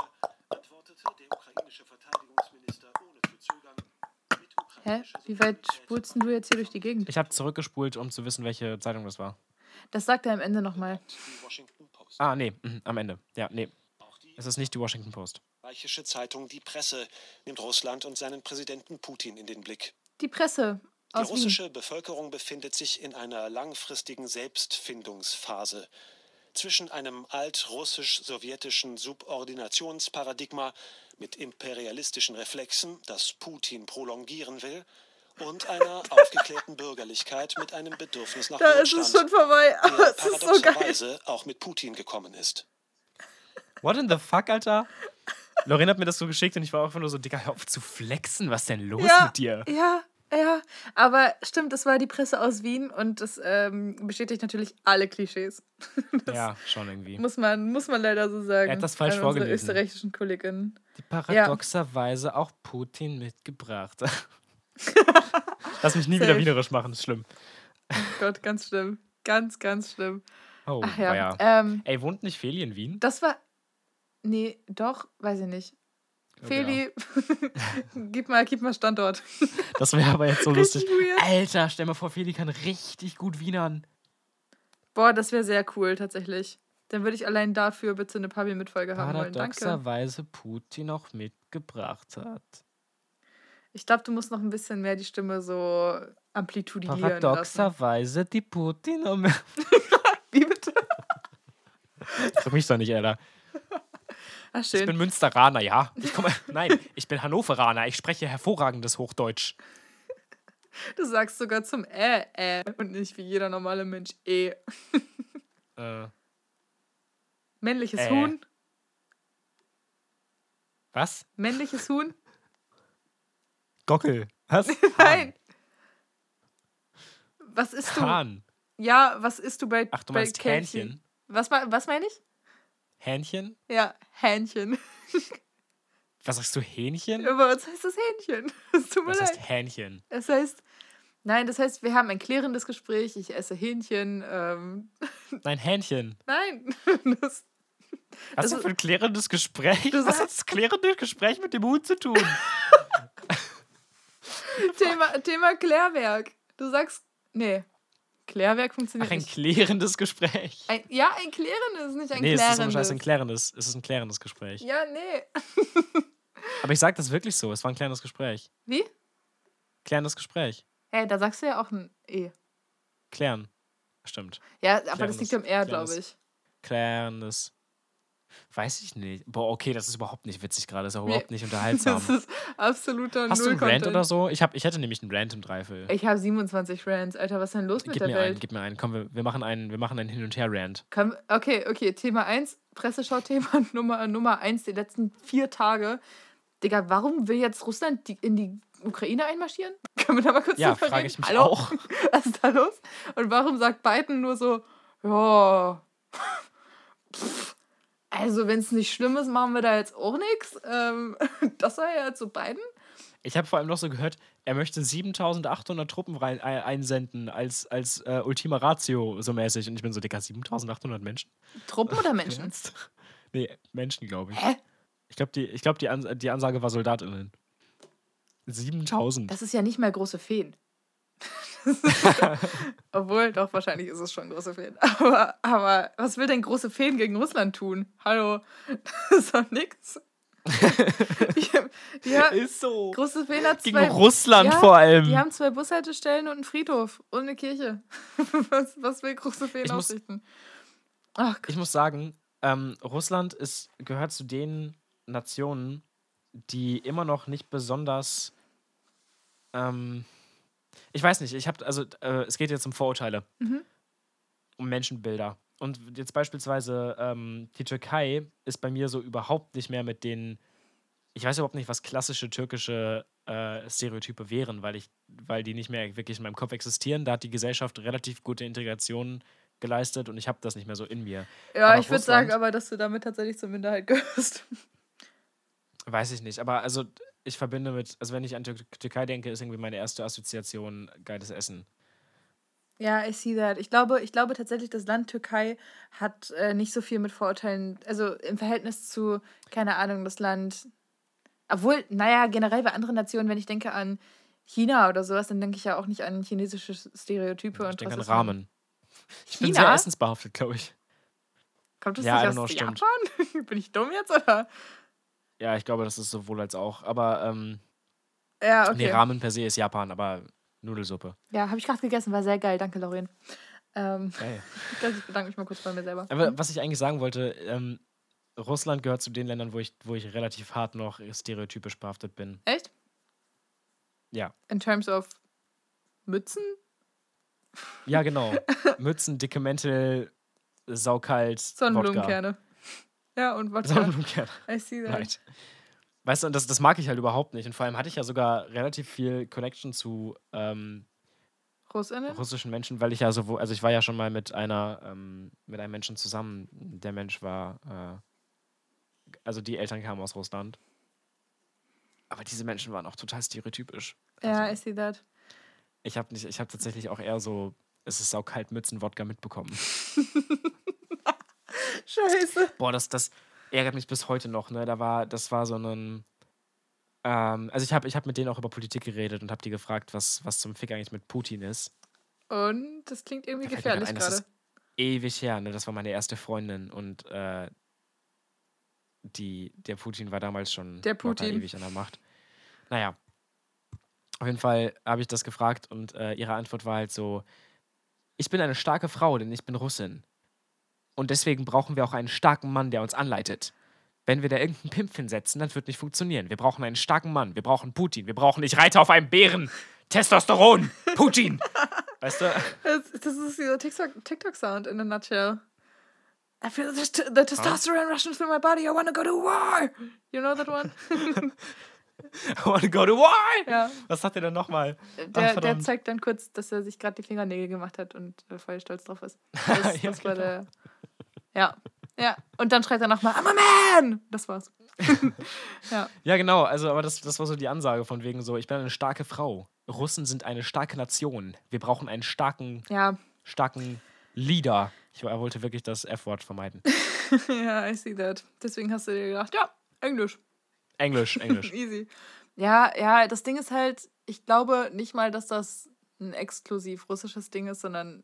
antwortete der ukrainische Verteidigungsminister ohne zu zögern. Mit Hä? Wie weit spulst du jetzt hier durch die Gegend? Ich habe zurückgespult, um zu wissen, welche Zeitung das war. Das sagt er am Ende nochmal. Die Washington Post. Ah, nee, mhm, am Ende. Ja, nee. Es ist nicht die Washington Post. österreichische Zeitung Die Presse nimmt Russland und seinen Präsidenten Putin in den Blick. Die Presse Die aus Wien. russische Bevölkerung befindet sich in einer langfristigen Selbstfindungsphase. Zwischen einem altrussisch-sowjetischen Subordinationsparadigma mit imperialistischen Reflexen, das Putin prolongieren will, und einer aufgeklärten Bürgerlichkeit mit einem Bedürfnis nach Da ist es schon Wohlstand, vorbei. Aber der es ist so geil. paradoxerweise auch mit Putin gekommen ist. What in the fuck, Alter? Lorena hat mir das so geschickt und ich war einfach nur so, Digga, hör auf zu flexen, was ist denn los Ja, mit dir? ja, ja. Aber stimmt, es war die Presse aus Wien und das ähm, bestätigt natürlich alle Klischees. Das Ja, schon irgendwie. muss, man, muss man leider so sagen. Er hat das falsch an vorgelesen. österreichischen Kolleginnen. Die paradoxerweise auch Putin mitgebracht. Lass mich nie wieder Safe. wienerisch machen, ist schlimm. Oh Gott, ganz schlimm. Ganz, ganz schlimm. Oh, Ach ja. ja. Ähm, Ey, wohnt nicht Feli in Wien? das war. Nee, doch, weiß ich nicht. Glaube, ja. Feli, gib, mal, gib mal Standort. Das wäre aber jetzt so lustig. Weird. Alter, stell mal vor, Feli kann richtig gut Wienern. Boah, das wäre sehr cool, tatsächlich. Dann würde ich allein dafür bitte eine Papi-Mitfolge haben wollen. Danke. Paradoxerweise Putin auch mitgebracht hat. Ich glaube, du musst noch ein bisschen mehr die Stimme so amplitudieren. Paradoxerweise die Putin. um- Wie bitte? Frag mich doch nicht, Alter. Ach, Ich bin schön. Münsteraner, ja. Ich komme, nein, ich bin Hannoveraner. Ich spreche hervorragendes Hochdeutsch. Du sagst sogar zum Äh, äh und nicht wie jeder normale Mensch eh. Äh, Männliches Äh. Huhn. was? Männliches Huhn. Gockel. Was? Nein, Was isst du? Hahn. Ja, was isst du bei, Ach, du bei meinst KFC? Hähnchen? Was, was meine ich? Hähnchen? Ja, Hähnchen. Was sagst du, Hähnchen? Bei uns heißt das Hähnchen. Es tut mir Das leid. heißt Hähnchen. Es heißt, nein, das heißt, wir haben ein klärendes Gespräch. Ich esse Hähnchen. Ähm, Nein, Hähnchen. nein, das, Was ist das für ein klärendes Gespräch? Was hat das klärende Gespräch mit dem Hund zu tun? Thema, Thema Klärwerk. Du sagst, nee, Klärwerk funktioniert Ach, ein nicht. klärendes Gespräch. Ein, ja, ein klärendes, nicht ein nee, es ist klärendes. ohne Scheiß ein klärendes. Es ist ein klärendes Gespräch. ja, nee. Aber ich sag das wirklich so. Es war ein klärendes Gespräch. Wie? Klärendes Gespräch. Hey, da sagst du ja auch ein E. Klären. Stimmt. Ja, aber Klärendes, das liegt am R, glaube klärendes. ich. Klärendes. Weiß ich nicht. Boah, okay, das ist überhaupt nicht witzig gerade. Das ist auch Nee. überhaupt nicht unterhaltsam. Das ist absoluter Hast du einen. Rant oder so? Ich, hab, ich hätte nämlich einen Rant im Dreifel. Ich habe 27 Rants. Alter, was ist denn los mit Gib der mir Welt? einen, gib mir einen. Komm, wir, wir machen einen, wir machen einen Hin- und Her-Rant. Okay, okay. Thema 1, Presseschau-Thema Nummer, Nummer 1 die letzten vier Tage. Digga, warum will jetzt Russland die, in die Ukraine einmarschieren? Können wir da mal kurz Ja, frage ich mich Hallo? auch. Was ist da los? Und warum sagt Biden nur so, ja, pff, also wenn es nicht schlimm ist, machen wir da jetzt auch nichts? Ähm, das war ja so Biden? Ich habe vor allem noch so gehört, er möchte 7800 Truppen rein, ein, einsenden als, als äh, Ultima Ratio so mäßig. Und ich bin so, Digga, 7800 Menschen? Truppen oder Menschen? Nee, Menschen, glaube ich. Hä? Ich glaube, die, ich glaub, die, Ans die Ansage war SoldatInnen. 7000. Das ist ja nicht mehr große Feen. Obwohl, doch, wahrscheinlich ist es schon große Feen. Aber, aber was will denn große Feen gegen Russland tun? Hallo, das ist doch nix. Die, ja, ist so. große Feen hat Gegen zwei. Russland ja, vor allem. Die haben zwei Bushaltestellen und einen Friedhof und eine Kirche. Was, was will große Feen Ich muss- ausrichten? Ach, Ich muss sagen, ähm, Russland ist, gehört zu den Nationen, die immer noch nicht besonders. Ähm, ich weiß nicht, ich habe, also äh, es geht jetzt um Vorurteile, Mhm. um Menschenbilder. Und jetzt beispielsweise ähm, die Türkei ist bei mir so überhaupt nicht mehr mit den. Ich weiß überhaupt nicht, was klassische türkische äh, Stereotype wären, weil ich, weil die nicht mehr wirklich in meinem Kopf existieren. Da hat die Gesellschaft relativ gute Integration geleistet und ich habe das nicht mehr so in mir. ja, aber ich würde sagen, aber dass du damit tatsächlich zur Minderheit gehörst. Weiß ich nicht, aber also ich verbinde mit, also wenn ich an Tür Türkei denke, ist irgendwie meine erste Assoziation geiles Essen. Ja, I see that. Ich glaube, ich glaube tatsächlich, das Land Türkei hat äh, nicht so viel mit Vorurteilen, also im Verhältnis zu, keine Ahnung, das Land. Obwohl, naja, generell bei anderen Nationen, wenn ich denke an China oder sowas, dann denke ich ja auch nicht an chinesische Stereotype. Ich und denke an. Rahmen. Ich bin sehr China? essensbehaftet, glaube ich. Kommt das Ja, nicht aus know. Japan? Bin ich dumm jetzt, oder? Ja, ich glaube, das ist sowohl als auch. Aber ähm, Ja, okay. nee, Ramen per se ist Japan, aber Nudelsuppe. Ja, habe ich gerade gegessen, war sehr geil. Danke, Lauren. Ähm, Geil. ich bedanke mich mal kurz bei mir selber. Aber was ich eigentlich sagen wollte, ähm, Russland gehört zu den Ländern, wo ich, wo ich relativ hart noch stereotypisch behaftet bin. Echt? Ja. In terms of Mützen? Ja, genau. Mützen, dicke Mäntel, saukalt, Wodka. Ja, und Wodka. Sonnenblumenkerne. I see that. Right. Weißt du, und das, das mag ich halt überhaupt nicht. Und vor allem hatte ich ja sogar relativ viel Connection zu ähm, Russinnen? russischen Menschen, weil ich ja so, also ich war ja schon mal mit einer, ähm, mit einem Menschen zusammen. Der Mensch war, äh, also die Eltern kamen aus Russland. Aber diese Menschen waren auch total stereotypisch. Ja, Also, I see that. ich habe habe tatsächlich auch eher so, es ist saukalt Mützen-Wodka mitbekommen. Scheiße. Boah, das, das ärgert mich bis heute noch, ne? Da war, das war so ein. Ähm, also ich habe ich hab mit denen auch über Politik geredet und habe die gefragt, was, was zum Fick eigentlich mit Putin ist. Und das klingt irgendwie Da gefährlich ein, das gerade. ist ewig her, ne? Das war meine erste Freundin und äh, die, der Putin war damals schon Der Putin. ewig an der Macht. Naja. Auf jeden Fall habe ich das gefragt und äh, ihre Antwort war halt so: Ich bin eine starke Frau, denn ich bin Russin. Und deswegen brauchen wir auch einen starken Mann, der uns anleitet. Wenn wir da irgendeinen Pimp hinsetzen, dann wird nicht funktionieren. Wir brauchen einen starken Mann. Wir brauchen Putin. Wir brauchen, ich reite auf einem Bären. Testosteron. Putin. weißt du? Das, das ist dieser TikTok- TikTok-Sound in a nutshell. I feel the, the testosterone rushing through my body. I want to go to war. You know that one? I want to go to war. Ja. Was sagt er denn nochmal? Der, Ach, der zeigt dann kurz, dass er sich gerade die Fingernägel gemacht hat und äh, voll stolz drauf ist. Das, Ja, das war genau. der. Ja. Ja. Und dann schreit er nochmal, I'm a man! Das war's. ja. Ja, genau. Also, aber das, das war so die Ansage von wegen so, ich bin eine starke Frau. Russen sind eine starke Nation. Wir brauchen einen starken, Ja. starken Leader. Ich er wollte wirklich das F-Wort vermeiden. ja, I see that. Deswegen hast du dir gedacht, ja, Englisch. Englisch, Englisch. Easy. Ja, ja, das Ding ist halt, ich glaube nicht mal, dass das ein exklusiv russisches Ding ist, sondern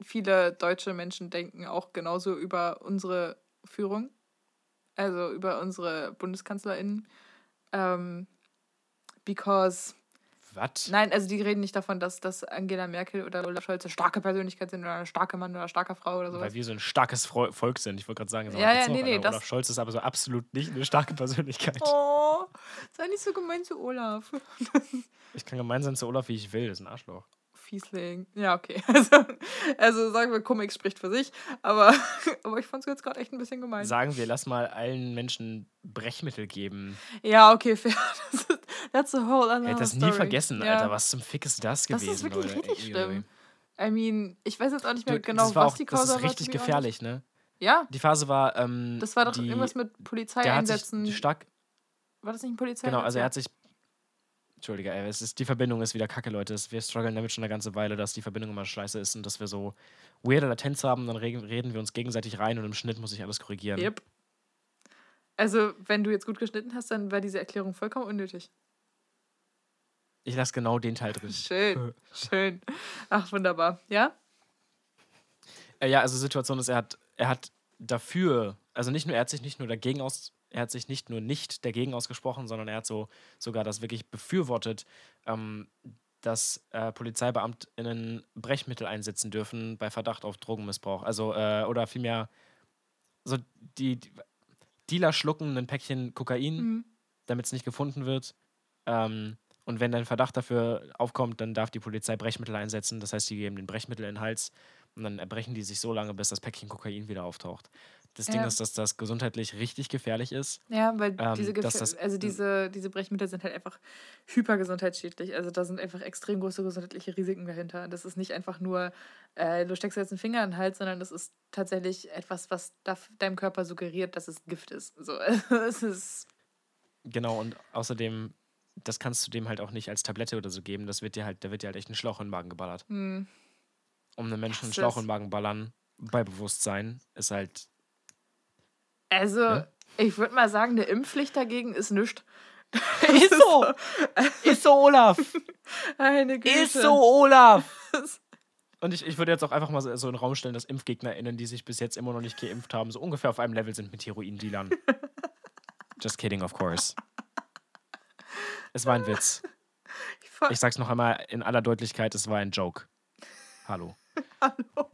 viele deutsche Menschen denken auch genauso über unsere Führung, also über unsere BundeskanzlerInnen. Ähm, because, Was? nein, also die reden nicht davon, dass, dass Angela Merkel oder Olaf Scholz eine starke Persönlichkeit sind oder eine starke Mann oder eine starke Frau oder sowas. Weil wir so ein starkes Fro- Volk sind. Ich wollte gerade sagen, Ja, ja, nee, nee, Olaf Scholz ist aber so absolut nicht eine starke Persönlichkeit. Oh, sei nicht so gemein zu Olaf. Ich kann gemein sein zu Olaf, wie ich will. Das ist ein Arschloch. Fiesling. Ja, okay. Also, also sagen wir, Comic spricht für sich, aber, aber ich fand es jetzt gerade echt ein bisschen gemein. Sagen wir, lass mal allen Menschen Brechmittel geben. ja, okay, fair. Das ist, that's a whole other Ich hätte das nie story. vergessen, ja. Alter. Was zum Fick ist das Das gewesen, ist wirklich Leute? richtig Ey, schlimm. I mean, ich weiß jetzt auch nicht mehr Du, genau, das was auch, die das Causa ist war. richtig to be honest. gefährlich, ne? Ja, Die Phase war, ähm, das war doch die, irgendwas mit der hat sich Polizeieinsätzen. stark, War das nicht ein Polizei? genau, also er hat sich, Entschuldige, ey, es ist, die Verbindung ist wieder kacke, Leute. Wir strugglen damit schon eine ganze Weile, dass die Verbindung immer scheiße ist und dass wir so weirde Latenz haben, dann reden wir uns gegenseitig rein und im Schnitt muss ich alles korrigieren. Yep. Also, wenn du jetzt gut geschnitten hast, dann war diese Erklärung vollkommen unnötig. Ich lasse genau den Teil drin. Schön, schön. Ach, wunderbar. Ja? Äh, ja, also Situation ist, er hat, er hat dafür, also nicht nur, er hat sich nicht nur dagegen aus, er hat sich nicht nur nicht dagegen ausgesprochen, sondern er hat so sogar das wirklich befürwortet, ähm, dass äh, PolizeibeamtInnen Brechmittel einsetzen dürfen bei Verdacht auf Drogenmissbrauch. Also, äh, oder vielmehr, so die, die Dealer schlucken ein Päckchen Kokain, Mhm. damit es nicht gefunden wird. Ähm, und wenn dann Verdacht dafür aufkommt, dann darf die Polizei Brechmittel einsetzen. Das heißt, die geben den Brechmittel in den Hals und dann erbrechen die sich so lange, bis das Päckchen Kokain wieder auftaucht. Das Ding ist, dass das gesundheitlich richtig gefährlich ist. Ja, weil Ähm, diese, dass Gefä- das- also diese, diese Brechmittel sind halt einfach hypergesundheitsschädlich. Also da sind einfach extrem große gesundheitliche Risiken dahinter. Das ist nicht einfach nur, äh, du steckst jetzt einen Finger in den Hals, sondern das ist tatsächlich etwas, was deinem Körper suggeriert, dass es Gift ist. So, es ist. Genau, und außerdem, das kannst du dem halt auch nicht als Tablette oder so geben. Das wird dir halt, da wird dir halt echt ein Schlauch in den Magen geballert. Hm, Um einem Menschen einen Schlauch in den Magen ballern, bei Bewusstsein, ist halt. Also, Ja? ich würde mal sagen, eine Impfpflicht dagegen ist nichts. Ist so! Ist so, Olaf! Eine Güte. Ist so, Olaf! Und ich, ich würde jetzt auch einfach mal so so in den Raum stellen, dass ImpfgegnerInnen, die sich bis jetzt immer noch nicht geimpft haben, so ungefähr auf einem Level sind mit Heroin-Dealern. Just kidding, of course. Es war ein Witz. Ich sag's noch einmal in aller Deutlichkeit, es war ein Joke. Hallo. Hallo.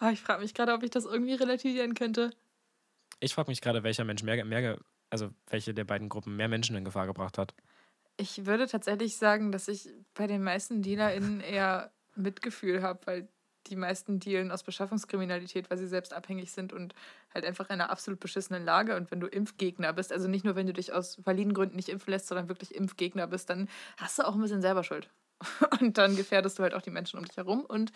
Ah, ich frage mich gerade, ob ich das irgendwie relativieren könnte. Ich frage mich gerade, welcher Mensch mehr, mehr, also welche der beiden Gruppen mehr Menschen in Gefahr gebracht hat. Ich würde tatsächlich sagen, dass ich bei den meisten DealerInnen eher Mitgefühl habe, weil die meisten dealen aus Beschaffungskriminalität, weil sie selbst abhängig sind und halt einfach in einer absolut beschissenen Lage. Und wenn du Impfgegner bist, also nicht nur, wenn du dich aus validen Gründen nicht impfen lässt, sondern wirklich Impfgegner bist, dann hast du auch ein bisschen selber Schuld. Und dann gefährdest du halt auch die Menschen um dich herum und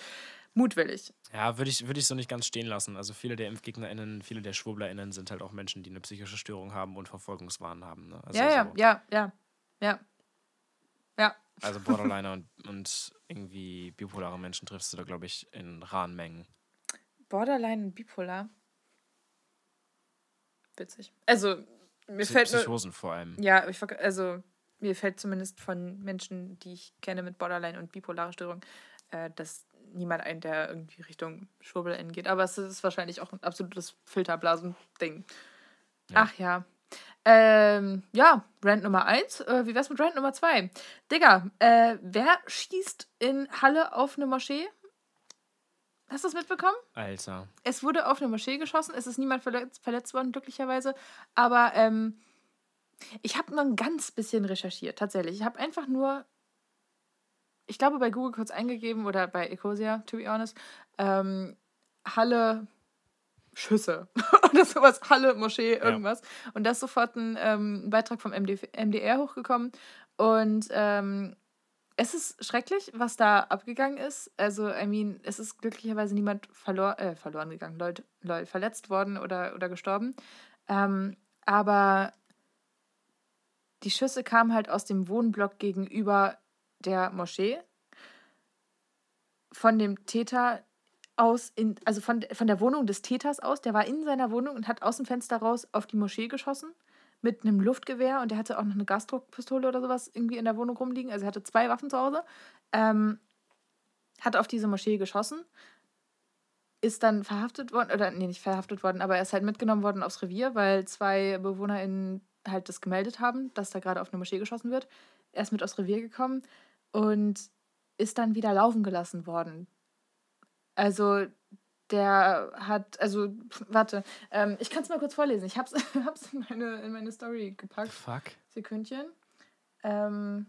mutwillig. Ja, würde ich, würd ich so nicht ganz stehen lassen. Also viele der ImpfgegnerInnen, viele der SchwurblerInnen sind halt auch Menschen, die eine psychische Störung haben und Verfolgungswahn haben. Ne? Also ja, ja, so, ja, ja, ja. Ja, Also Borderliner und, und irgendwie bipolare Menschen triffst du da, glaube ich, in raren Mengen. Borderline und Bipolar. Witzig. Also, mir Psy- fällt nur, Psychosen vor allem. Ja, ich, also mir fällt zumindest von Menschen, die ich kenne mit Borderline und bipolare Störung, äh, dass niemand ein, der irgendwie Richtung Schwurbel geht. Aber es ist wahrscheinlich auch ein absolutes Filterblasen-Ding. Ja. Ach ja. Ähm, ja, Rand Nummer 1. Äh, wie wär's mit Rand Nummer 2? Digga, äh, wer schießt in Halle auf eine Moschee? Hast du das mitbekommen? Alter. Es wurde auf eine Moschee geschossen. Es ist niemand verletzt, verletzt worden, glücklicherweise. Aber ähm, ich habe nur ein ganz bisschen recherchiert, tatsächlich. Ich habe einfach nur, ich glaube, bei Google kurz eingegeben oder bei Ecosia, to be honest, ähm, Halle Schüsse oder sowas, Halle, Moschee, irgendwas. Ja. Und da ist sofort ein ähm, Beitrag vom MD MDR hochgekommen. Und ähm, es ist schrecklich, was da abgegangen ist. Also, I mean, es ist glücklicherweise niemand verlor äh, verloren gegangen, Leute, Leute verletzt worden oder, oder gestorben. Ähm, aber die Schüsse kamen halt aus dem Wohnblock gegenüber der Moschee. Von dem Täter aus, in, also von, von der Wohnung des Täters aus. Der war in seiner Wohnung und hat aus dem Fenster raus auf die Moschee geschossen mit einem Luftgewehr und der hatte auch noch eine Gasdruckpistole oder sowas irgendwie in der Wohnung rumliegen. Also er hatte zwei Waffen zu Hause. Ähm, hat auf diese Moschee geschossen, ist dann verhaftet worden, oder nee, nicht verhaftet worden, aber er ist halt mitgenommen worden aufs Revier, weil zwei BewohnerInnen halt das gemeldet haben, dass da gerade auf eine Moschee geschossen wird. Er ist mit aufs Revier gekommen und ist dann wieder laufen gelassen worden. Also der hat, also, warte, ähm, ich kann es mal kurz vorlesen. Ich hab's, hab's in, meine, in meine Story gepackt. Fuck. Sekündchen. Ähm,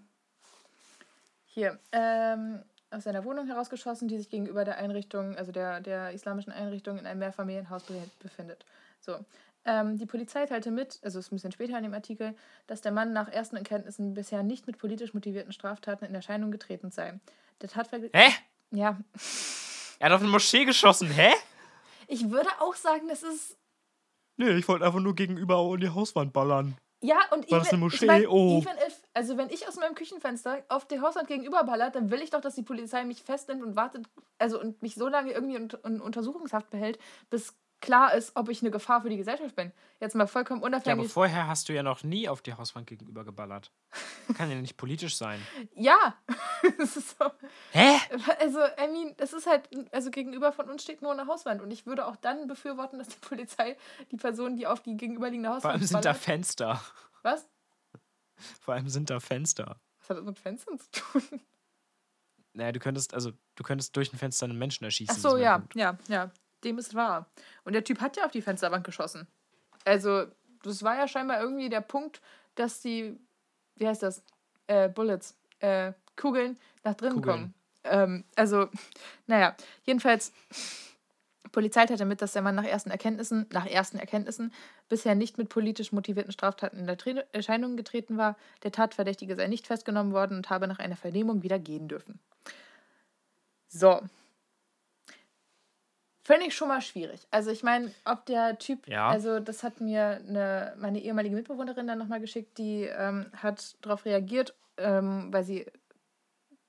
hier, ähm, aus seiner Wohnung herausgeschossen, die sich gegenüber der Einrichtung, also der, der islamischen Einrichtung in einem Mehrfamilienhaus befindet. So. Ähm, die Polizei teilte mit, also ist ein bisschen später in dem Artikel, dass der Mann nach ersten Erkenntnissen bisher nicht mit politisch motivierten Straftaten in Erscheinung getreten sei. Der Tatvergleich. Hä? Ja. Er hat auf eine Moschee geschossen, hä? Ich würde auch sagen, das ist. Nee, ich wollte einfach nur gegenüber in die Hauswand ballern. Ja, und War das eine Moschee? Ich mein, oh. even if, also wenn ich aus meinem Küchenfenster auf die Hauswand gegenüber ballert, dann will ich doch, dass die Polizei mich festnimmt und wartet, also und mich so lange irgendwie in Untersuchungshaft behält, bis klar ist, ob ich eine Gefahr für die Gesellschaft bin. Jetzt mal vollkommen unabhängig. Ja, aber vorher hast du ja noch nie auf die Hauswand gegenüber geballert. Kann ja nicht politisch sein. Ja. das ist so. Hä? Also, I mean, es ist halt, also gegenüber von uns steht nur eine Hauswand. Und ich würde auch dann befürworten, dass die Polizei die Person, die auf die gegenüberliegende Hauswand Vor allem sind ballert, da Fenster. Was? Vor allem sind da Fenster. Was hat das mit Fenstern zu tun? Naja, du könntest, also, du könntest durch ein Fenster einen Menschen erschießen. Ach so, ja, ja, ja dem es war. Und der Typ hat ja auf die Fensterbank geschossen. Also, das war ja scheinbar irgendwie der Punkt, dass die, wie heißt das, äh, Bullets, äh, Kugeln nach drinnen Kugeln. kommen. Ähm, also, naja, jedenfalls, Polizei teilte mit, dass der Mann nach ersten Erkenntnissen, nach ersten Erkenntnissen bisher nicht mit politisch motivierten Straftaten in Erscheinung getreten war. Der Tatverdächtige sei nicht festgenommen worden und habe nach einer Vernehmung wieder gehen dürfen. So, Finde ich schon mal schwierig. Also ich meine, ob der Typ, ja. also das hat mir eine, meine ehemalige Mitbewohnerin dann nochmal geschickt, die ähm, hat darauf reagiert, ähm, weil sie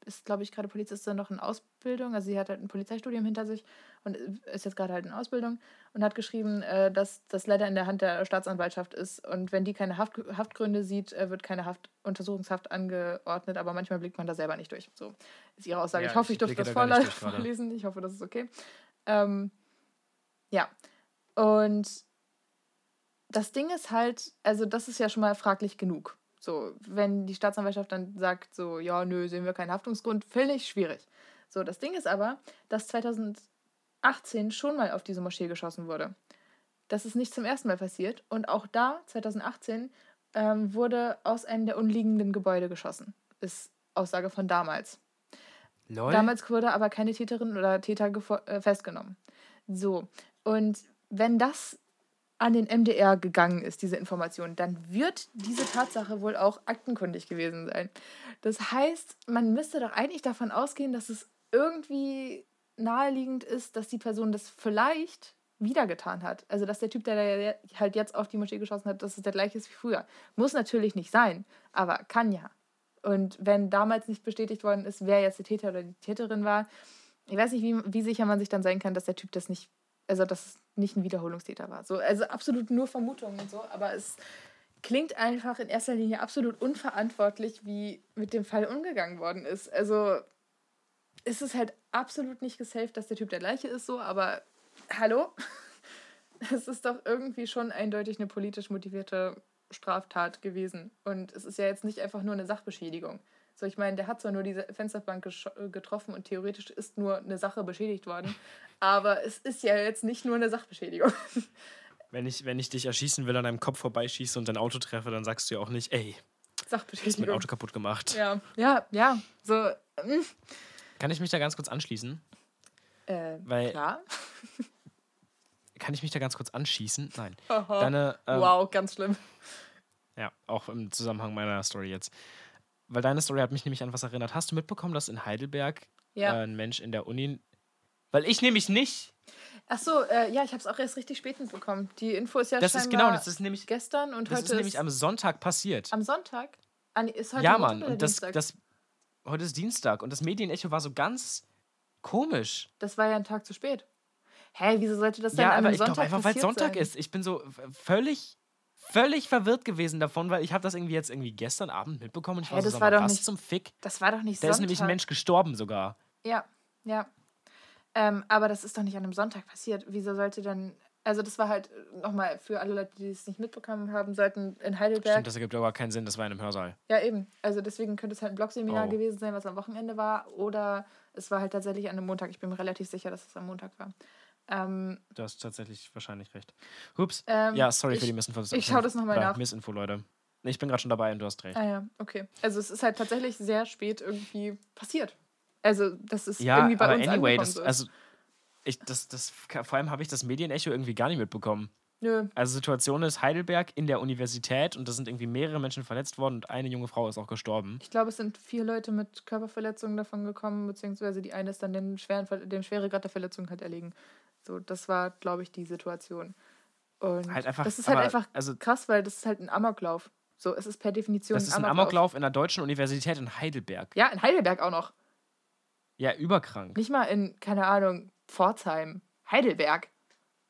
ist, glaube ich, gerade Polizistin noch in Ausbildung. Also sie hat halt ein Polizeistudium hinter sich und ist jetzt gerade halt in Ausbildung und hat geschrieben, äh, dass das leider in der Hand der Staatsanwaltschaft ist. Und wenn die keine Haft, Haftgründe sieht, äh, wird keine Haft, Untersuchungshaft angeordnet, aber manchmal blickt man da selber nicht durch. So ist ihre Aussage. Ja, ich hoffe, ich, ich durfte das vorlesen. Ich hoffe, das ist okay. Ähm, ja. Und das Ding ist halt, also das ist ja schon mal fraglich genug. So, wenn die Staatsanwaltschaft dann sagt, so, ja, nö, sehen wir keinen Haftungsgrund, völlig schwierig. So, das Ding ist aber, dass 2018 schon mal auf diese Moschee geschossen wurde. Das ist nicht zum ersten Mal passiert. Und auch da, 2018, ähm, wurde aus einem der umliegenden Gebäude geschossen. Ist Aussage von damals. Lol. Damals wurde aber keine Täterin oder Täter äh, festgenommen. So, und wenn das an den MDR gegangen ist, diese Information, dann wird diese Tatsache wohl auch aktenkundig gewesen sein. Das heißt, man müsste doch eigentlich davon ausgehen, dass es irgendwie naheliegend ist, dass die Person das vielleicht wieder getan hat. Also, dass der Typ, der halt jetzt auf die Moschee geschossen hat, dass es der gleiche ist wie früher. Muss natürlich nicht sein, aber kann ja. Und wenn damals nicht bestätigt worden ist, wer jetzt der Täter oder die Täterin war, ich weiß nicht, wie, wie sicher man sich dann sein kann, dass der Typ das nicht, also dass es nicht ein Wiederholungstäter war. So, also absolut nur Vermutungen und so, aber es klingt einfach in erster Linie absolut unverantwortlich, wie mit dem Fall umgegangen worden ist. Also ist es halt absolut nicht gesaved, dass der Typ der gleiche ist, so, aber hallo? Es ist doch irgendwie schon eindeutig eine politisch motivierte Straftat gewesen. Und es ist ja jetzt nicht einfach nur eine Sachbeschädigung. So, ich meine, der hat zwar nur diese Fensterbank getroffen und theoretisch ist nur eine Sache beschädigt worden, aber es ist ja jetzt nicht nur eine Sachbeschädigung. Wenn ich, wenn ich dich erschießen will, an deinem Kopf vorbeischieße und dein Auto treffe, dann sagst du ja auch nicht, ey, Sachbeschädigung. hast mein Auto kaputt gemacht. Ja, ja, ja. So. Mm. Kann ich mich da ganz kurz anschließen? Äh, Weil klar. kann ich mich da ganz kurz anschießen? Nein. Aha. Deine, ähm, wow, ganz schlimm. Ja, auch im Zusammenhang meiner Story jetzt. Weil deine Story hat mich nämlich an was erinnert. Hast du mitbekommen, dass in Heidelberg Ja. äh, ein Mensch in der Uni. Weil ich nämlich nicht. Ach so, äh, ja, ich habe es auch erst richtig spät mitbekommen. Die Info ist ja Das ist genau, das ist nämlich, gestern und das heute ist nämlich am Sonntag passiert. am Sonntag. Ah, nee, ist heute ja, Mann. Und das, das. Heute ist Dienstag und das Medienecho war so ganz komisch. Das war ja ein Tag zu spät. Hä, wieso sollte das denn Ja, an aber einem ich glaube Sonntag einfach, weil es Sonntag sein? ist. Ich bin so völlig, völlig verwirrt gewesen davon, weil ich habe das irgendwie jetzt irgendwie gestern Abend mitbekommen und ich Hä, war so, das war mal, doch was nicht zum Fick? Das war doch nicht Da Sonntag. ist nämlich ein Mensch gestorben sogar. Ja, ja. Ähm, aber das ist doch nicht an einem Sonntag passiert. Wieso sollte denn. Also, das war halt nochmal für alle Leute, die es nicht mitbekommen haben sollten, in Heidelberg. Stimmt, das ergibt aber keinen Sinn, das war in einem Hörsaal. Ja, eben. Also, deswegen könnte es halt ein Blogseminar Oh. gewesen sein, was am Wochenende war. Oder es war halt tatsächlich an einem Montag. Ich bin mir relativ sicher, dass es am Montag war. Ähm, Du hast tatsächlich wahrscheinlich recht. Hups. ähm, ja, sorry ich, für die Missinfo. ich schau das noch mal Oder nach. Missinfo, Leute. Ich bin gerade schon dabei und du hast recht. Ah ja, okay. Also, es ist halt tatsächlich sehr spät irgendwie passiert. Also, das ist ja, irgendwie bei aber uns anyway, das, so. also ich, das, das, vor allem habe ich das Medienecho irgendwie gar nicht mitbekommen. Nö, Also Situation ist Heidelberg in der Universität und da sind irgendwie mehrere Menschen verletzt worden und eine junge Frau ist auch gestorben. Ich glaube, es sind vier Leute mit Körperverletzungen davon gekommen, beziehungsweise die eine ist dann den schweren, dem Schweregrad der Verletzung halt erlegen. So, das war, glaube ich, die Situation. Und Halt einfach- das ist halt einfach also- krass, weil das ist halt ein Amoklauf. So, es ist per Definition Das ist ein Amoklauf in der Deutschen Universität in Heidelberg. Ja, in Heidelberg auch noch. Ja, überkrank. Nicht mal in, keine Ahnung, Pforzheim. Heidelberg.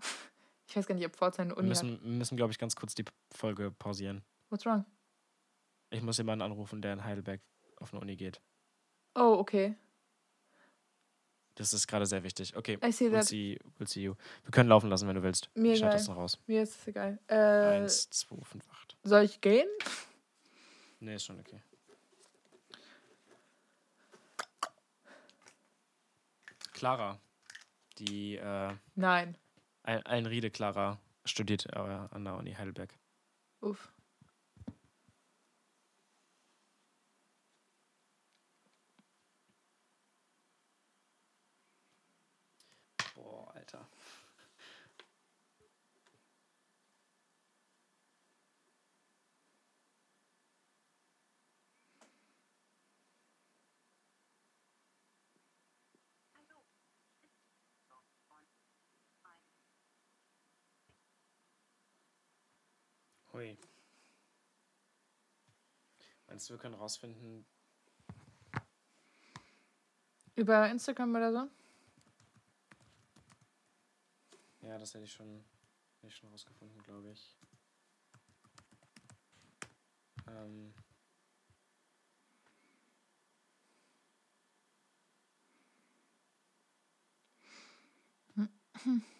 Ich weiß gar nicht, ob Pforzheim eine Wir Uni hat. müssen, wir müssen glaube ich, ganz kurz die Folge pausieren. What's wrong? Ich muss jemanden anrufen, der in Heidelberg auf eine Uni geht. Oh, okay. Das ist gerade sehr wichtig. Okay, I see we'll that. see, we'll see you. Wir können laufen lassen, wenn du willst. Mir ich schalte egal. das noch raus. Mir ist es egal. Äh, 1, 2, 5, 8. soll ich gehen? Nee, ist schon okay. Clara, die äh, Nein. Ein- Einriede Clara studiert äh, an der Uni Heidelberg. Uff. Boah, Alter. Hui. Meinst du, wir können rausfinden, Über Instagram oder so? Ja, das hätte ich schon, hätte ich schon rausgefunden, glaube ich. Ähm,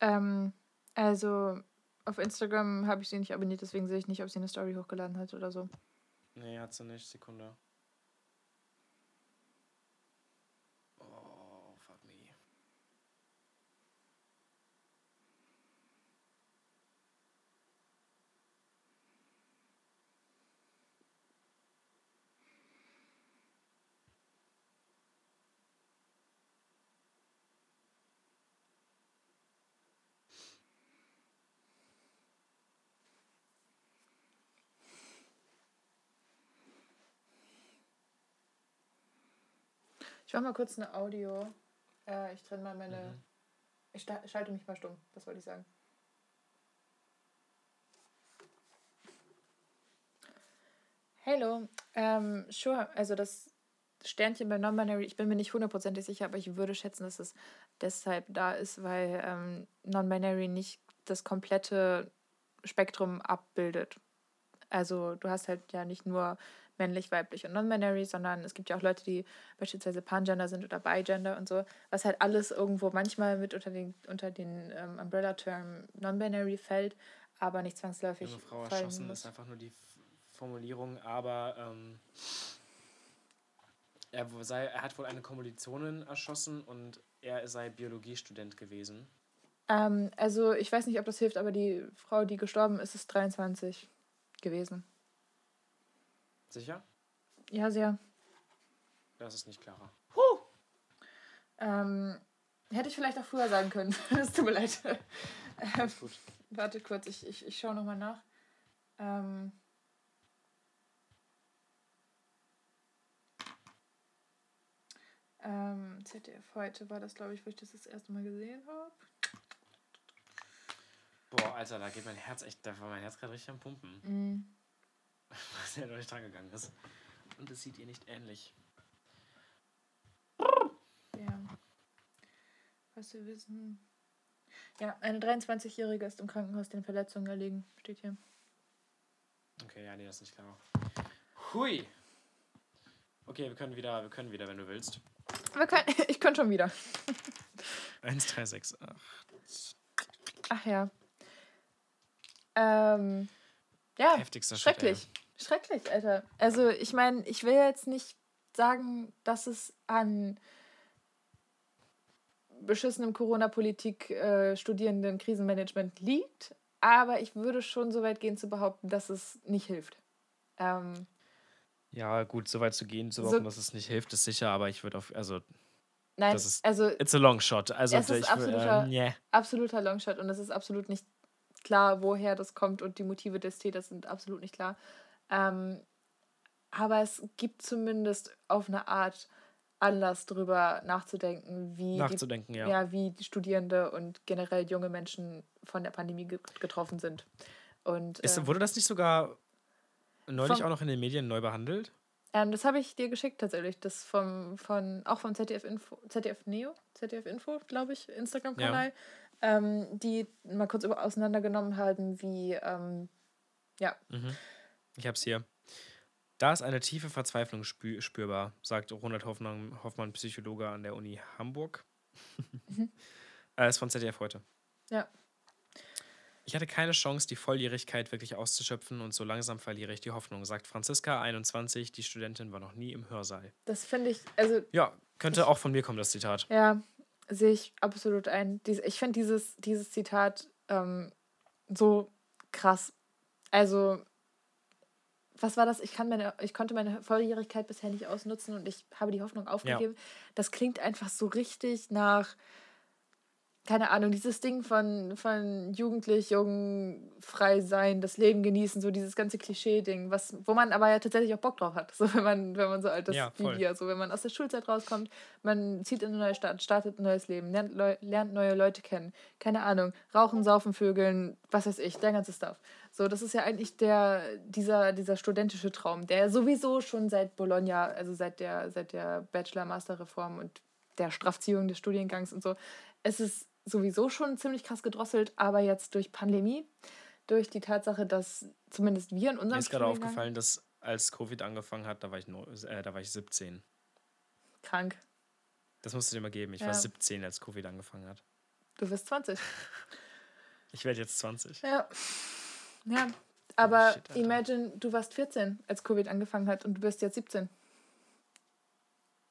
Ähm, also auf Instagram habe ich sie nicht abonniert, deswegen sehe ich nicht, ob sie eine Story hochgeladen hat oder so. nee, hat sie nicht. Sekunde. Oh, fuck me. Ich mache mal kurz eine Audio. Äh, ich trenne mal meine. Mhm. Ich schalte mich mal stumm, das wollte ich sagen. Hallo, ähm, sure, also das Sternchen bei Non-Binary, ich bin mir nicht hundertprozentig sicher, aber ich würde schätzen, dass es deshalb da ist, weil ähm, Non-Binary nicht das komplette Spektrum abbildet. Also du hast halt ja nicht nur männlich, weiblich und non-binary, sondern es gibt ja auch Leute, die beispielsweise Pangender sind oder Bigender und so, was halt alles irgendwo manchmal mit unter den, unter den ähm, Umbrella-Term non-binary fällt, aber nicht zwangsläufig Junge Frau erschossen muss. ist einfach nur die Formulierung, aber ähm, er, sei, er hat wohl eine Kommilitonin erschossen und er sei Biologiestudent gewesen. Ähm, also ich weiß nicht, ob das hilft, aber die Frau, die gestorben ist, ist 23 gewesen. Sicher? Ja, sehr. Das ist nicht klarer. Ähm, Hätte ich vielleicht auch früher sagen können. Es tut mir leid. Ähm, warte kurz, ich, ich, ich schaue nochmal nach. Ähm, ähm, ZDF heute war das, glaube ich, wo ich das das erste Mal gesehen habe. Boah, Alter, da geht mein Herz echt, da war mein Herz gerade richtig am Pumpen. Mhm. Was er noch nicht dran gegangen ist. Und es sieht ihr nicht ähnlich. Ja. Was wir wissen. Ja, eine 23-Jährige ist im Krankenhaus den Verletzungen erlegen. Steht hier. Okay, ja, nee, das ist nicht klar. Hui. Okay, wir können wieder, wir können wieder, wenn du willst. Wir können, ich kann schon wieder. 1, 3, 6, 8. Ach ja. Ähm, ja, Heftigster schrecklich. Schrecklich, Alter. Also, ich meine, ich will jetzt nicht sagen, dass es an beschissenem Corona-Politik äh, Studierenden Krisenmanagement liegt, aber ich würde schon so weit gehen zu behaupten, dass es nicht hilft. Ähm, Ja, gut, so weit zu gehen, zu So- behaupten, dass es nicht hilft, ist sicher, aber ich würde auf, also, nein, Das ist- also it's a long shot. Also, Es ist ich will, absoluter- äh, nee. absoluter Longshot und es ist absolut nicht klar, woher das kommt und die Motive des Täters sind absolut nicht klar. Ähm, aber es gibt zumindest auf eine Art Anlass darüber nachzudenken, wie, nachzudenken, die, ja. ja. wie die Studierende und generell junge Menschen von der Pandemie ge getroffen sind. Und Ist, ähm, wurde das nicht sogar neulich Vom- auch noch in den Medien neu behandelt? ähm, das habe ich dir geschickt tatsächlich. Das vom, von, auch vom ZDF Info, ZDF Neo, ZDF Info, glaube ich, Instagram-Kanal, ähm, die mal kurz über auseinandergenommen haben, wie ähm, ja, Mhm. Ich hab's hier. Da ist eine tiefe Verzweiflung spü spürbar, sagt Ronald Hoffmann, Hoffmann, Psychologe an der Uni Hamburg. äh, ist von ZDF heute. Ja. Ich hatte keine Chance, die Volljährigkeit wirklich auszuschöpfen und so langsam verliere ich die Hoffnung, sagt Franziska, 21. Die Studentin war noch nie im Hörsaal. Das finde ich, also Ja, könnte auch von mir kommen, das Zitat. ja, sehe ich absolut ein. Ich finde dieses, dieses Zitat ähm, so krass. Also, was war das? Ich, kann meine, ich konnte meine Volljährigkeit bisher nicht ausnutzen und ich habe die Hoffnung aufgegeben. Das klingt einfach so richtig nach, keine Ahnung, dieses Ding von, von jugendlich, jung, frei sein, das Leben genießen, so dieses ganze Klischee-Ding, was, wo man aber ja tatsächlich auch Bock drauf hat. So wenn man, wenn man so alt ist Ja, wie wir. So wenn man aus der Schulzeit rauskommt, man zieht in eine neue Stadt, startet ein neues Leben, lernt, Leu lernt neue Leute kennen. Keine Ahnung, rauchen, saufen, vögeln, was weiß ich, der ganze Stuff. So, das ist ja eigentlich der, dieser, dieser studentische Traum, der sowieso schon seit Bologna, also seit der, seit der Bachelor-Master-Reform und der Strafziehung des Studiengangs und so, es ist sowieso schon ziemlich krass gedrosselt, aber jetzt durch Pandemie, durch die Tatsache, dass zumindest wir in Mir unserem ist gerade aufgefallen, dass als Covid angefangen hat, da war ich, neu, äh, da war ich 17. krank. Das musst du dir mal geben. Ich Ja. war 17, als Covid angefangen hat. Du wirst 20. Ich werde jetzt 20. Ja. Ja. Aber Oh, shit, imagine, du warst 14, als Covid angefangen hat und du bist jetzt 17.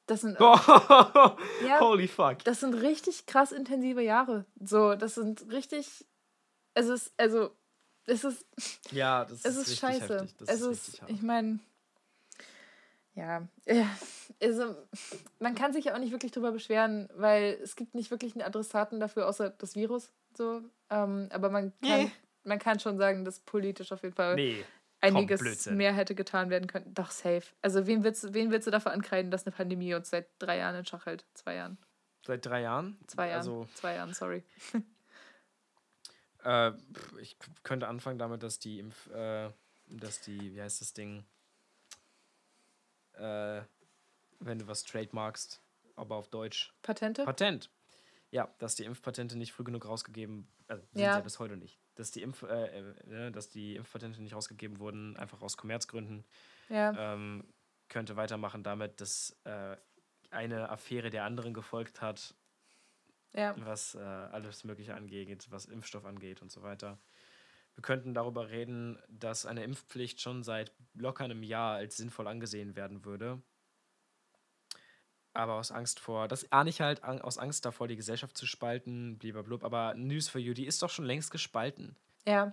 Das sind, Ja. Holy fuck. das sind richtig krass intensive Jahre. So, das sind richtig. Es ist, also, es ist, Ja, das es ist, richtig scheiße. heftig. Das es ist, ist, ich meine, ja, äh, also, man kann sich ja auch nicht wirklich drüber beschweren, weil es gibt nicht wirklich einen Adressaten dafür, außer das Virus. So, ähm, aber man kann, Nee. man kann schon sagen, dass politisch auf jeden Fall Nee. Einiges mehr hätte getan werden können. Doch, safe. Also, wen willst, du- wen willst du dafür ankreiden, dass eine Pandemie uns seit drei Jahren in Schach hält? Zwei Jahren. Seit drei Jahren? Zwei Jahren. Also, Zwei Jahren, sorry. äh, ich könnte anfangen damit, dass die Impf, äh, dass die, wie heißt das Ding? Äh, wenn du was trademarkst, aber auf Deutsch. Patente? Patent. Ja, dass die Impfpatente nicht früh genug rausgegeben, also sind Ja. sie ja bis heute nicht. Dass die, Impf, äh, äh, ne, dass die Impfpatente nicht rausgegeben wurden, einfach aus Kommerzgründen, ja. ähm, könnte weitermachen damit, dass äh, eine Affäre der anderen gefolgt hat, ja. was äh, alles Mögliche angeht, was Impfstoff angeht und so weiter. Wir könnten darüber reden, dass eine Impfpflicht schon seit locker einem Jahr als sinnvoll angesehen werden würde. Aber aus Angst vor, das ahne ich halt, aus Angst davor, die Gesellschaft zu spalten, blub. Aber News for You, die ist doch schon längst gespalten. Ja.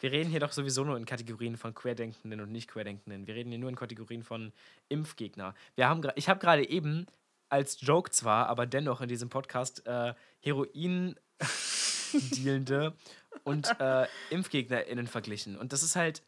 Wir reden hier doch sowieso nur in Kategorien von Querdenkenden und Nicht-Querdenkenden. Wir reden hier nur in Kategorien von Impfgegner. Wir haben ich habe gerade eben als Joke zwar, aber dennoch in diesem Podcast äh, Heroin dealende und äh, ImpfgegnerInnen verglichen. Und das ist halt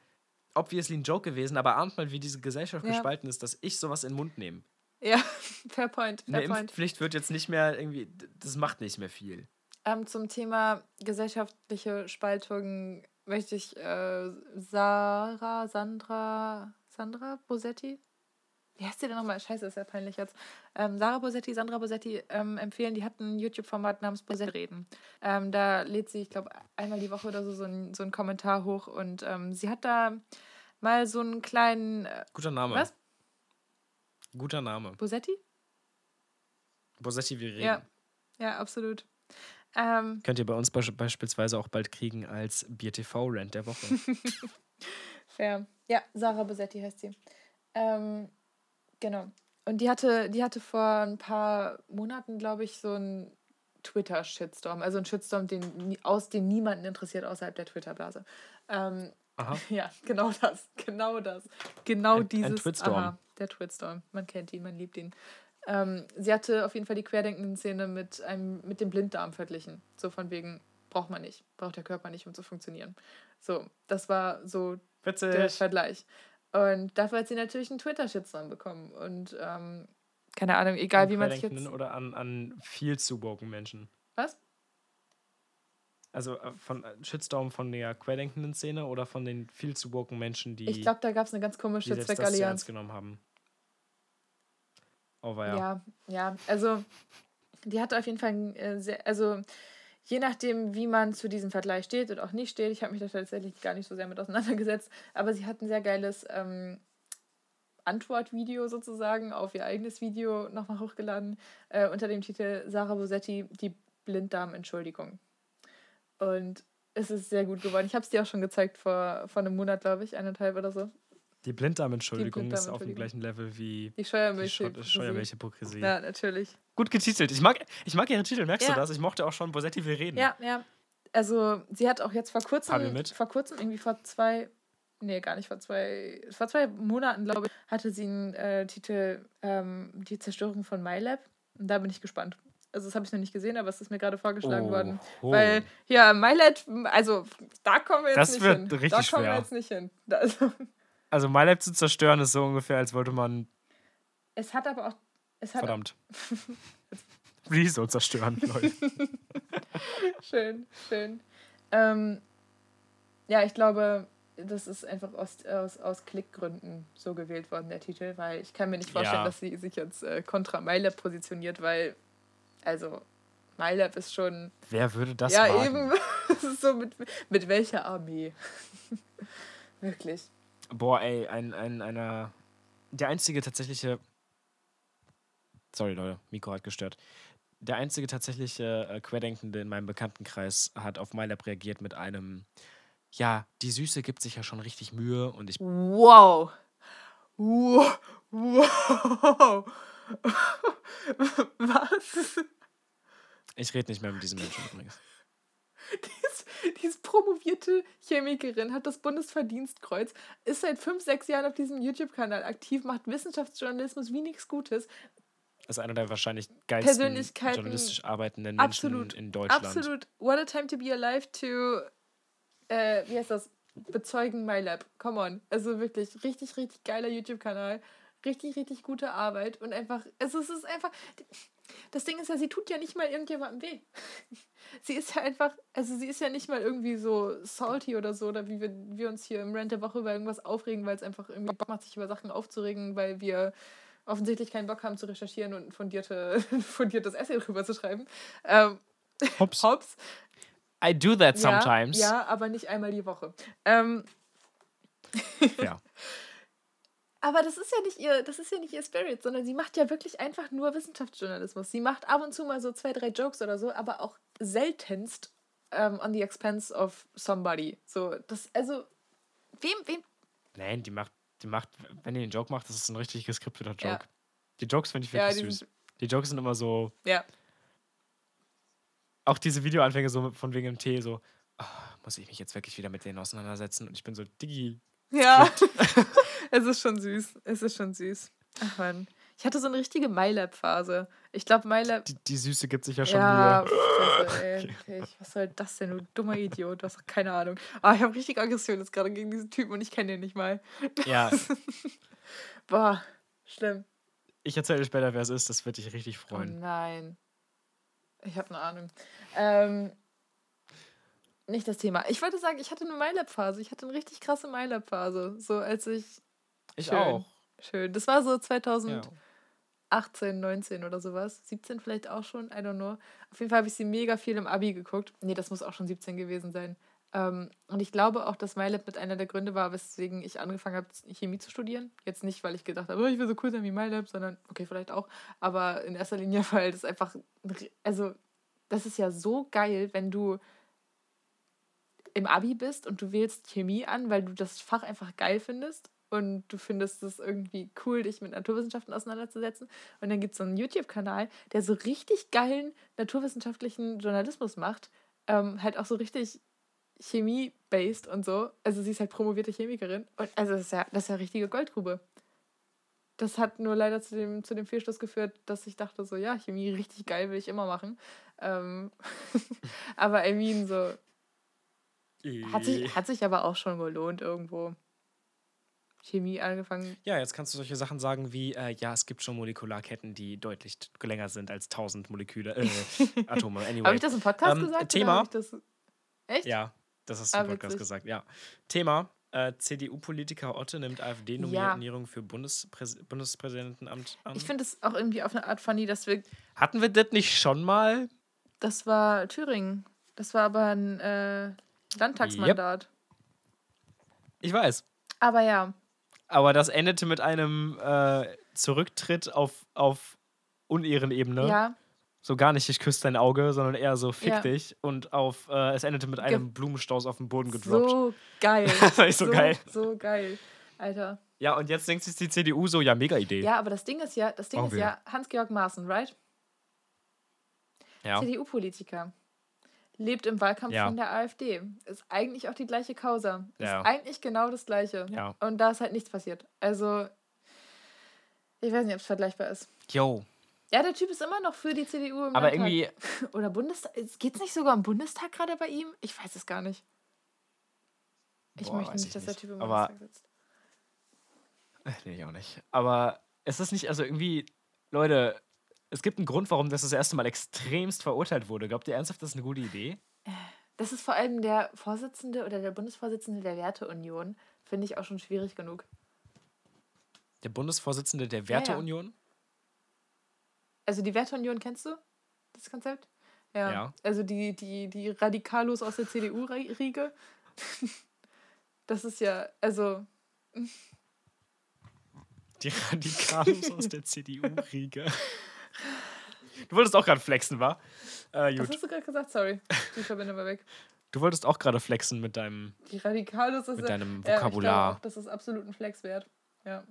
obviously ein Joke gewesen, aber ahnt mal, wie diese Gesellschaft Ja. gespalten ist, dass ich sowas in den Mund nehme. Ja, fair point, fair Eine point. Impfpflicht wird jetzt nicht mehr irgendwie, das macht nicht mehr viel. Ähm, zum Thema gesellschaftliche Spaltung möchte ich äh, Sarah, Sandra, Sandra Bosetti? Wie heißt sie denn nochmal? Scheiße, ist ja peinlich jetzt. Ähm, Sarah Bosetti, Sandra Bosetti ähm, empfehlen. Die hat ein YouTube-Format namens Bosetti reden. Ähm, da lädt sie, ich glaube, einmal die Woche oder so so ein, so einen Kommentar hoch und ähm, sie hat da mal so einen kleinen. Äh, Guter Name. Was? Guter Name. Bosetti? Bosetti, wir reden. Ja, ja, absolut. Ähm, Könnt ihr bei uns beisch- beispielsweise auch bald kriegen als BTV-Rant der Woche. Fair. Ja, Sarah Bosetti heißt sie. Ähm, genau. Und die hatte, die hatte vor ein paar Monaten, glaube ich, so einen Twitter-Shitstorm. Also einen Shitstorm, den, aus den niemanden interessiert außerhalb der Twitter-Blase. Ähm, Aha. ja, genau das. Genau das. Genau Ein- ein dieses. Twitstorm. Aha, der Twitstorm. Man kennt ihn, man liebt ihn. Ähm, sie hatte auf jeden Fall die Querdenken-Szene mit, einem, mit dem Blinddarm verglichen. So von wegen, braucht man nicht. Braucht der Körper nicht, um zu funktionieren. So, das war so der Witzig. Vergleich. Und dafür hat sie natürlich einen Twitter-Shitstorm bekommen. Und ähm, keine Ahnung, egal An wie man sich jetzt. Oder an, an viel zu woken Menschen. Was? Also äh, von äh, Shitstorm von der querdenkenden Szene oder von den viel zu woken Menschen, die, Ich glaube, da gab es eine ganz komische Zweckallianz. ernst genommen haben. Oh, ja. Ja, ja, also die hatte auf jeden Fall äh, sehr, also je nachdem, wie man zu diesem Vergleich steht und auch nicht steht, ich habe mich da tatsächlich gar nicht so sehr mit auseinandergesetzt, aber sie hat ein sehr geiles ähm, Antwortvideo sozusagen auf ihr eigenes Video nochmal hochgeladen, äh, unter dem Titel Sarah Bosetti, die Blinddarm-Entschuldigung. Und es ist sehr gut geworden. Ich habe es dir auch schon gezeigt vor, vor einem Monat, glaube ich, eineinhalb oder so. Die Blinddarmentschuldigung ist auf dem gleichen Level wie Die die Scheuermilch. Scheu- Scheuermilchhypokrisie. Ja, natürlich. Gut getitelt. Ich mag, ich mag ihre Titel, merkst Ja. du das? Ich mochte auch schon Bosetti will reden. Ja, ja. Also sie hat auch jetzt vor kurzem, vor kurzem, irgendwie vor zwei, nee, gar nicht, vor zwei, vor zwei Monaten, glaube ich, hatte sie einen äh, Titel ähm, Die Zerstörung von MyLab. Und da bin ich gespannt. Also das habe ich noch nicht gesehen, aber es ist mir gerade vorgeschlagen worden. Oh. Weil, ja, MyLab, also da kommen wir jetzt Das nicht wird hin. richtig da kommen wir schwer. jetzt nicht hin. Da, also, Also My Lab zu zerstören ist so ungefähr, als wollte man. es hat aber auch, hat Verdammt. Rezo zerstören, Leute. Schön, schön. Ähm, ja, ich glaube, das ist einfach aus, aus, aus Klickgründen so gewählt worden, der Titel, weil ich kann mir nicht vorstellen, Ja. dass sie sich jetzt äh, kontra MyLab positioniert, weil, also, MyLab ist schon. Wer würde das ja, wagen? eben. So mit, mit welcher Armee? Wirklich. Boah, ey, ein, ein, einer. Der einzige tatsächliche. Sorry, Leute, Mikro hat gestört. Der einzige tatsächliche äh, Querdenkende in meinem Bekanntenkreis hat auf MyLab reagiert mit einem. Ja, die Süße gibt sich ja schon richtig Mühe und ich. Wow. Wow. Wow. Was? Ich rede nicht mehr mit diesem Menschen übrigens. Die ist, die ist promovierte Chemikerin, hat das Bundesverdienstkreuz, ist seit fünf, sechs Jahren auf diesem YouTube-Kanal aktiv, macht Wissenschaftsjournalismus wie nichts Gutes. Das ist einer der wahrscheinlich geilsten journalistisch arbeitenden Menschen Absolut. in Deutschland. Absolut. What a time to be alive to, äh, wie heißt das? Bezeugen MyLab. Come on. Also wirklich richtig, richtig geiler YouTube-Kanal. Richtig, richtig gute Arbeit. Und einfach, also es ist einfach, das Ding ist ja, sie tut ja nicht mal irgendjemandem weh. Sie ist ja einfach, also sie ist ja nicht mal irgendwie so salty oder so, oder wie wir, wir uns hier im Rant der Woche über irgendwas aufregen, weil es einfach irgendwie Bock macht, sich über Sachen aufzuregen, weil wir offensichtlich keinen Bock haben zu recherchieren und ein fundierte, fundiertes Essay drüber zu schreiben. Ähm, Hops. Hops. I do that sometimes. Ja, ja, aber nicht einmal die Woche. Ähm, Ja. Aber das ist ja nicht ihr, das ist ja nicht ihr Spirit, sondern sie macht ja wirklich einfach nur Wissenschaftsjournalismus. Sie macht ab und zu mal so zwei, drei Jokes oder so, aber auch seltenst ähm, on the expense of somebody. So, das, also, wem, wem, Nein, die macht, die macht, wenn die einen Joke macht, das ist ein richtig geskripteter Joke. Ja. Die Jokes finde ich Ja, wirklich die süß. Die Jokes sind immer so, ja. auch diese Videoanfänge so von wegen dem Tee, so, ah, muss ich mich jetzt wirklich wieder mit denen auseinandersetzen? Und ich bin so, Diggi, Ja. es ist schon süß. Es ist schon süß. Ach man. Ich hatte so eine richtige MyLab-Phase. Ich glaube, MyLab. Die, die Süße gibt sich ja schon Ja. Fresse, ey. Okay, ich- was soll das denn, du dummer Idiot? Du hast doch keine Ahnung. Ah, ich habe richtig Aggression jetzt gerade gegen diesen Typen und ich kenne den nicht mal. Ja, Boah, schlimm. ich erzähle dir später, wer es ist. Das wird dich richtig Oh freuen. nein. Ich habe eine Ahnung. Ähm, nicht das Thema. Ich wollte sagen, ich hatte eine MyLab-Phase. Ich hatte eine richtig krasse MyLab-Phase. So als ich. Ich Schön. auch. Schön. Das war so Ja. 2018, 19 oder sowas. 17 vielleicht auch schon. I don't know. Auf jeden Fall habe ich sie mega viel im Abi geguckt. Nee, das muss auch schon 17 gewesen sein. Ähm, und ich glaube auch, dass MyLab mit einer der Gründe war, weswegen ich angefangen habe, Chemie zu studieren. Jetzt nicht, weil ich gedacht habe, oh, ich will so cool sein wie MyLab, sondern, okay, vielleicht auch. Aber in erster Linie, weil das einfach, also, das ist ja so geil, wenn du im Abi bist und du wählst Chemie an, weil du das Fach einfach geil findest und du findest es irgendwie cool, dich mit Naturwissenschaften auseinanderzusetzen. Und dann gibt es so einen YouTube-Kanal, der so richtig geilen naturwissenschaftlichen Journalismus macht. Ähm, halt auch so richtig Chemie-based und so. Also sie ist halt promovierte Chemikerin. Und also das ist ja, das ist ja richtige Goldgrube. Das hat nur leider zu dem, zu dem Fehlschluss geführt, dass ich dachte so, ja, Chemie richtig geil will ich immer machen. Ähm, aber I mean, so, hat sich, hat sich aber auch schon gelohnt irgendwo. Chemie angefangen. Ja, jetzt kannst du solche Sachen sagen wie, äh, ja, es gibt schon Molekularketten, die deutlich länger sind als 1000 Moleküle, äh, Atome. Anyway. Habe ich das im Podcast Ähm, gesagt? Thema? das, echt? Ja, das hast du Ah, im Podcast witzig. gesagt, ja. Thema, äh, CDU-Politiker Otte nimmt AfD-Nominierung für Bundespräs Bundespräsidentenamt an. Ich finde es auch irgendwie auf eine Art funny, dass wir. Hatten wir das nicht schon mal? Das war Thüringen. Das war aber ein äh, Landtagsmandat. Ich weiß. Aber ja, Aber das endete mit einem äh, Zurücktritt auf, auf Unehrenebene. ja, So gar nicht, ich küsse dein Auge, sondern eher so fick Ja. dich. Und auf, äh, es endete mit Ge- einem Blumenstrauß auf den Boden gedroppt. so geil. Das war echt so geil. So geil. Alter. Ja, und jetzt denkt sich die CDU so, ja, mega Idee. Ja, aber das Ding ist ja, das Ding Brauchen ist ja, Hans-Georg Maaßen, right? Ja. CDU-Politiker. Lebt im Wahlkampf Ja. von der AfD. Ist eigentlich auch die gleiche Causa. Ja. Ist eigentlich genau das Gleiche. Ja. Und da ist halt nichts passiert. Also, ich weiß nicht, ob es vergleichbar ist. Yo. Ja, der Typ ist immer noch für die CDU im Aber Landtag. irgendwie, Oder Bundestag. Geht es nicht sogar im Bundestag gerade bei ihm? Ich weiß es gar nicht. Ich Boah, möchte nicht, ich dass der nicht. Typ im Aber- Bundestag sitzt. Äh, nee, ich auch nicht. Aber es ist nicht, also irgendwie, Leute, es gibt einen Grund, warum das das erste Mal extremst verurteilt wurde. Glaubt ihr ernsthaft, das ist eine gute Idee? Das ist vor allem der Vorsitzende oder der Bundesvorsitzende der Werteunion. Finde ich auch schon schwierig genug. Der Bundesvorsitzende der ja. Werteunion? Also die Werteunion kennst du? Das Konzept? Ja. Ja. Also die, die, die Radikalos aus der CDU-Riege. Das ist ja, also, Die Radikalos aus der CDU-Riege. Du wolltest auch gerade flexen, wa? Äh, was hast du gerade gesagt? Sorry, die Verbindung war weg. Du wolltest auch gerade flexen mit deinem. Die Radikalos ist Mit ja, deinem Ja, Vokabular. glaube auch, das ist absolut ein Flex wert. Ja.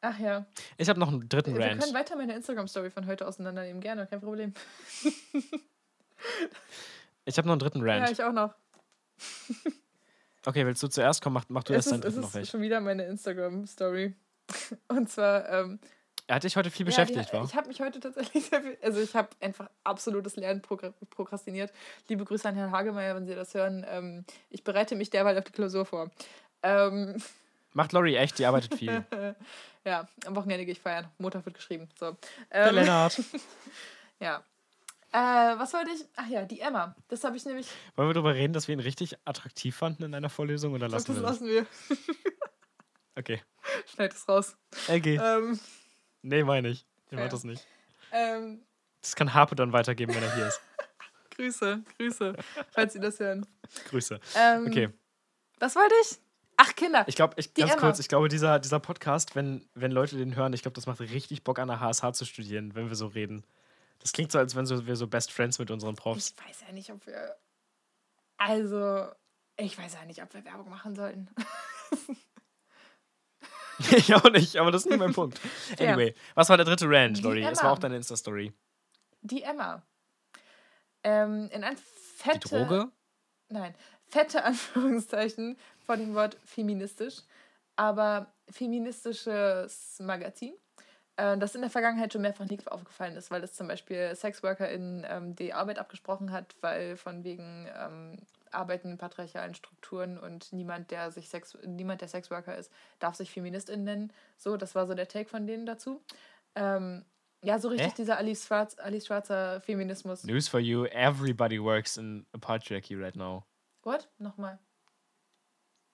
Ach ja. Ich habe noch einen dritten Wir Rant. können weiter meine Instagram-Story von heute auseinandernehmen. Gerne, kein Problem. Ich habe noch einen dritten Ja, Rant. ich auch noch. Okay, willst du zuerst? Komm, mach, mach du Es erst deinen ist, es dritten noch ist weg. schon wieder meine Instagram-Story. Und zwar, ähm, hat dich heute viel Ja, beschäftigt, die, wa? Ich habe mich heute tatsächlich sehr viel, also ich habe einfach absolutes Lernen prokrastiniert. Liebe Grüße an Herrn Hagemeyer, wenn Sie das hören. Ähm, ich bereite mich derweil auf die Klausur vor. Ähm, Macht Lori echt, die arbeitet viel. ja, am Wochenende gehe ich feiern. Montag wird geschrieben. So. Der Ähm, Lennart. ja. Äh, was wollte ich? Ach ja, die Emma. Das habe ich nämlich. Wollen wir darüber reden, dass wir ihn richtig attraktiv fanden in einer Vorlesung oder glaub, lassen das wir das? lassen wir. Okay. Schneid es raus. LG. Ähm, Nee, meine ich. Ich mach fair. das nicht. ähm, Das kann Harpe dann weitergeben, wenn er hier ist. Grüße, Grüße, falls Sie das hören. Grüße. Ähm, Okay. Was wollte ich? Ach, Kinder. Ich glaube, ich, Die ganz Emma. kurz, ich glaube, dieser, dieser Podcast, wenn, wenn Leute den hören, ich glaube, das macht richtig Bock an der HSH zu studieren, wenn wir so reden. Das klingt so, als wenn so, wir so Best Friends mit unseren Profs. Ich weiß ja nicht, ob wir. Also, ich weiß ja nicht, ob wir Werbung machen sollten. ich auch nicht, aber das ist nicht mein Punkt. Ja. Anyway, was war der dritte Rant, Lori? Es Emma. war auch deine Insta-Story. Die Emma. Ähm, in ein fette. Die Droge? Nein, fette Anführungszeichen vor dem Wort feministisch, aber feministisches Magazin Äh, das in der Vergangenheit schon mehrfach nicht aufgefallen ist, weil das zum Beispiel SexworkerInnen ähm, die Arbeit abgesprochen hat, weil von wegen ähm, arbeiten in patriarchalen Strukturen und niemand, der sich Sex, niemand, der Sexworker ist, darf sich Feministin nennen. So, das war so der Take von denen dazu. Ähm, ja, so richtig Hä? dieser Alice, Schwarz, Alice Schwarzer Feminismus. News for you, everybody works in a patriarchy right now. What? Nochmal.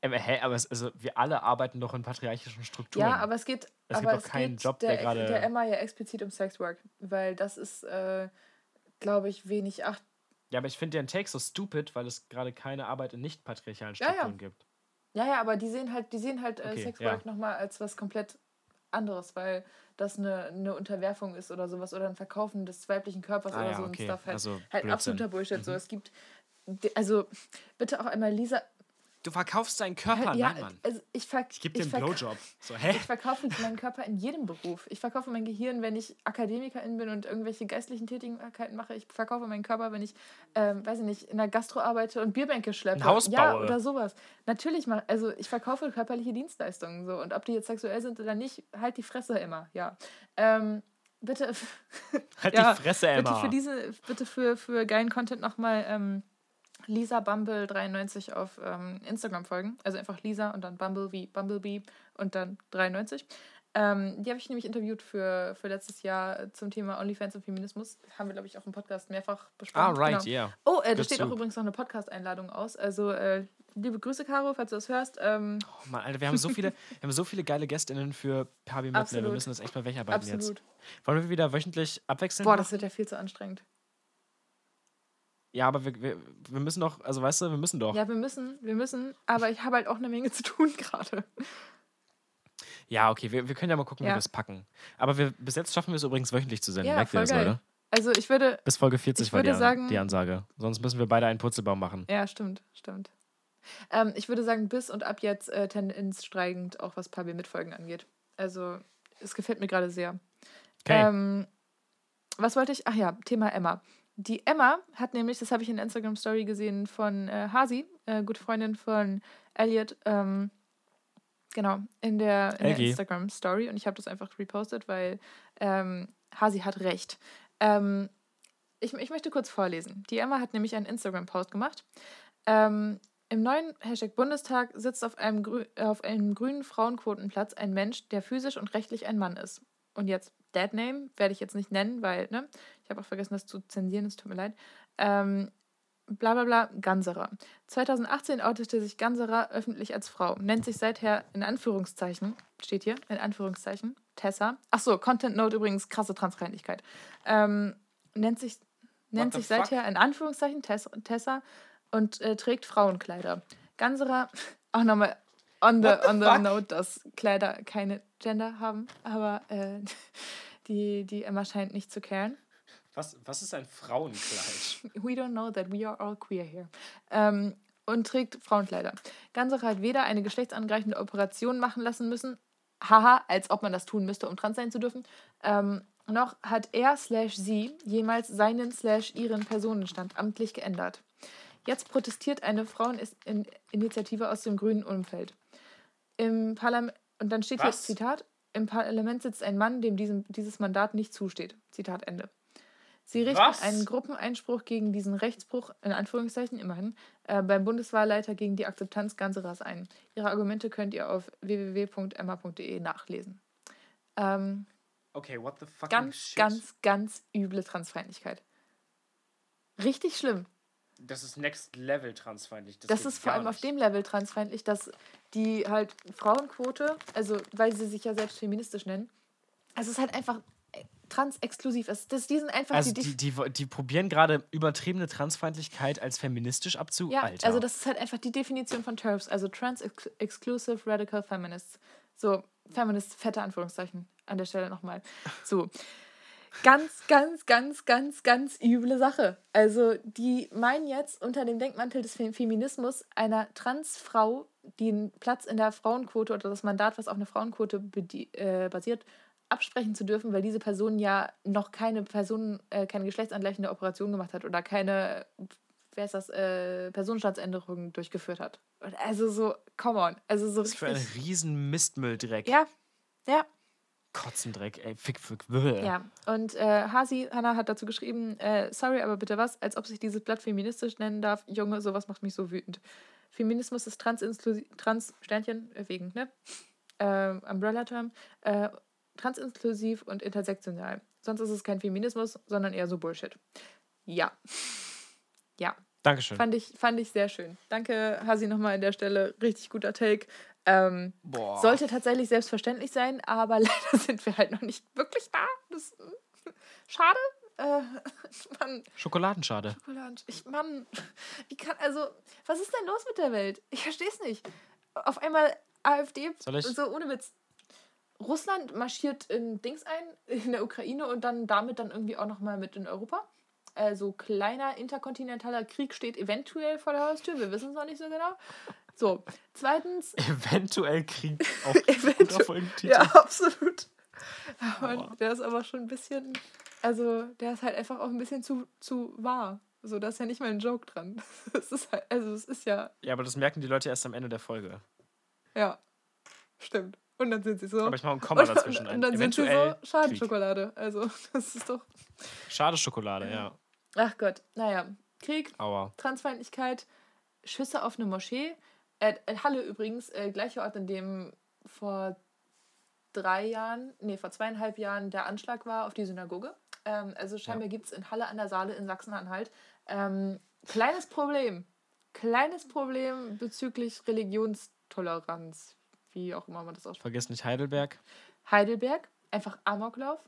Ähm, hä, aber es, also wir alle arbeiten doch in patriarchischen Strukturen. Ja, aber es geht. Es gibt aber doch keinen geht Job, der gerade- Der Emma ja explizit um Sexwork, weil das ist, äh, glaube ich, wenig Acht. Ja, aber ich finde den Take so stupid, weil es gerade keine Arbeit in nicht patriarchalen Ja, ja. Strukturen gibt. Ja, ja, aber die sehen halt, die sehen halt äh, Okay, Sexwork ja. nochmal als was komplett anderes, weil das eine, eine Unterwerfung ist oder sowas oder ein Verkaufen des weiblichen Körpers Ah oder ja, so ein okay. Stuff halt. Also halt absoluter Bullshit. So, Mhm. es gibt. Also, bitte auch einmal Lisa. Du verkaufst deinen Körper, ja, nein, Mann. also ich, Ich gebe dir einen Blowjob. So, hä? Ich verkaufe meinen Körper in jedem Beruf. Ich verkaufe mein Gehirn, wenn ich Akademikerin bin und irgendwelche geistlichen Tätigkeiten mache. Ich verkaufe meinen Körper, wenn ich, ähm, weiß ich nicht, in der Gastro arbeite und Bierbänke schleppe. Ein Haus Ja, oder sowas. Natürlich, mach, also ich verkaufe körperliche Dienstleistungen. So. Und ob die jetzt sexuell sind oder nicht, halt die Fresse immer, ja. Ähm, bitte, Halt ja, die Fresse, Emma. bitte für diese, bitte für, für geilen Content nochmal ähm, Lisa Bumble 93 auf ähm, Instagram folgen. Also einfach Lisa und dann Bumble wie Bumblebee und dann 93. Ähm, die habe ich nämlich interviewt für, für letztes Jahr zum Thema OnlyFans und Feminismus. Haben wir, glaube ich, auch im Podcast mehrfach besprochen. ah, right, Genau. yeah. Oh, äh, da steht auch soup. übrigens noch eine Podcast-Einladung aus. Also, äh, liebe Grüße, Caro, falls du das hörst. Ähm, Oh Mann, Alter, wir haben so viele, wir haben so viele geile GästInnen für Pabi Möppner. Wir müssen das echt mal wegarbeiten absolut. jetzt. Wollen wir wieder wöchentlich abwechseln? Boah, das wird ja viel zu anstrengend. Ja, aber wir, wir, wir müssen doch, also weißt du, wir müssen doch. Ja, Ja, wir müssen, wir müssen, aber ich habe halt auch eine Menge zu tun gerade. okay, wir, wir können ja mal gucken, wie Ja. wir es packen. Aber wir, bis jetzt schaffen wir es übrigens wöchentlich zu senden. Ja, Merkt ihr das, geil. Leute? Also, ich würde, Bis Folge 40 Ich war die, sagen- die Ansage. Sonst müssen wir beide einen Purzelbaum machen. Ja, stimmt, stimmt. Ähm, ich würde sagen, bis und ab jetzt äh, Tendenz steigend, auch was Pabi mitfolgen angeht. Also, es gefällt mir gerade sehr. Okay. Ähm, was wollte ich? Ach ja, Thema Emma. Die Emma hat nämlich, das habe ich in der Instagram-Story gesehen von äh, Hasi, äh, gute Freundin von Elliot, ähm, genau, in der, in der. Instagram-Story. Und ich habe das einfach repostet, weil ähm, Hasi hat recht. Ähm, ich, ich möchte kurz vorlesen. Die Emma hat nämlich einen Instagram-Post gemacht. Ähm, Im neuen Hashtag Bundestag sitzt auf einem, grü auf einem grünen Frauenquotenplatz ein Mensch, der physisch und rechtlich ein Mann ist. Und jetzt Dead Name werde ich jetzt nicht nennen, weil, ne, ich habe auch vergessen, das zu zensieren, es tut mir leid. Ähm, bla bla bla, Ganserer. 2018 outete sich Ganserer öffentlich als Frau, nennt sich seither in Anführungszeichen, steht hier, in Anführungszeichen, Tessa. Achso, Content Note übrigens, krasse Transfeindlichkeit. Ähm, nennt sich, nennt sich fuck? seither in Anführungszeichen Tess, Tessa und äh, trägt Frauenkleider. Ganserer, auch nochmal on the, the on the fuck? note, dass Kleider keine Gender haben, aber äh, die, die Emma scheint nicht zu caren. Was, was ist ein Frauenkleid? We don't know that we are all queer here. Ähm, und trägt Frauenkleider. Ganserer hat weder eine geschlechtsangleichende Operation machen lassen müssen, haha, als ob man das tun müsste, um trans sein zu dürfen, ähm, noch hat er slash sie jemals seinen slash ihren Personenstand amtlich geändert. Jetzt protestiert eine Fraueninitiative aus dem grünen Umfeld. Im Parlament, und dann steht Was? hier Zitat, im Parlament sitzt ein Mann, dem diesem, dieses Mandat nicht zusteht. Zitat Ende. Sie richten Was? einen Gruppeneinspruch gegen diesen Rechtsbruch, in Anführungszeichen immerhin, äh, beim Bundeswahlleiter gegen die Akzeptanz Ganserers ein. Ihre Argumente könnt ihr auf www.emma.de nachlesen. Ähm, Okay, what the fuck? ganz, ganz, ganz üble Transfeindlichkeit. Richtig schlimm. Das ist Next Level transfeindlich. Das, geht ist vor allem auf nicht. dem Level transfeindlich, dass die halt Frauenquote, also weil sie sich ja selbst feministisch nennen, also es ist halt einfach äh, trans-exklusiv. Es- Das, die sind einfach Also die, die, die, die probieren gerade übertriebene Transfeindlichkeit als feministisch abzu... Ja, Alter. also das ist halt einfach die Definition von TERFs, also Trans-Exclusive Radical Feminists. So, Feminist, fette Anführungszeichen an der Stelle nochmal. So. Ganz, ganz, ganz, ganz, ganz üble Sache. Also, die meinen jetzt unter dem Denkmantel des Fe- Feminismus einer Transfrau den Platz in der Frauenquote oder das Mandat, was auf eine Frauenquote äh, basiert, absprechen zu dürfen, weil diese Person ja noch keine Person, äh, keine geschlechtsangleichende Operation gemacht hat oder keine, wer ist das, äh, Personenstandsänderungen durchgeführt hat. Also so, come on. Also so Was für ein richtig. riesen Mistmülldreck. Ja, ja. Kotzendreck, ey. Fick, fick, bäh. Ja, und äh, Hasi, Hannah hat dazu geschrieben, äh, sorry, aber bitte was, als ob sich dieses Blatt feministisch nennen darf. Junge, sowas macht mich so wütend. Feminismus ist transinklusiv, trans, Sternchen, äh, wegen, ne? Äh, Umbrella-Term, äh, transinklusiv und intersektional. Sonst ist es kein Feminismus, sondern eher so Bullshit. Ja. Ja, Dankeschön. fand ich, fand ich sehr schön. Danke, Hasi, nochmal an der Stelle. Richtig guter Take. Ähm, sollte tatsächlich selbstverständlich sein, aber leider sind wir halt noch nicht wirklich da. Das äh, schade. Äh, Mann, Schokoladenschade. Schokolade. Ich, Mann, wie kann, also, was ist denn los mit der Welt? Ich verstehe es nicht. Auf einmal AfD, so ohne Witz. Russland marschiert in Dings ein, in der Ukraine und dann damit dann irgendwie auch nochmal mit in Europa. Also kleiner interkontinentaler Krieg steht eventuell vor der Haustür. Wir wissen es noch nicht so genau. So, zweitens, Eventuell Krieg auch Eventuell-. Ja, absolut. Aber der ist aber schon ein bisschen, also der ist halt einfach auch ein bisschen zu, zu wahr. So, da ist ja nicht mal ein Joke dran. Es ist halt, also es ist ja, Ja, aber das merken die Leute erst am Ende der Folge. ja, stimmt. Und dann sind sie so. Aber ich mache ein Komma und, dazwischen und, ein. und dann sind sie Eventuell so Krieg. Schadensschokolade. Also, das ist doch. Schade Schokolade, ja. Ach Gott, naja. Krieg, Aua. Transfeindlichkeit, Schüsse auf eine Moschee. Äh, äh, Halle übrigens, äh, gleicher Ort, in dem vor drei Jahren, nee, vor zweieinhalb Jahren der Anschlag war auf die Synagoge. Ähm, also scheinbar gibt es in Halle an der Saale in Sachsen-Anhalt ähm, kleines Problem. Kleines Problem bezüglich Religionstoleranz, wie auch immer man das ausspricht. Vergiss nicht Heidelberg. Heidelberg, einfach Amoklauf.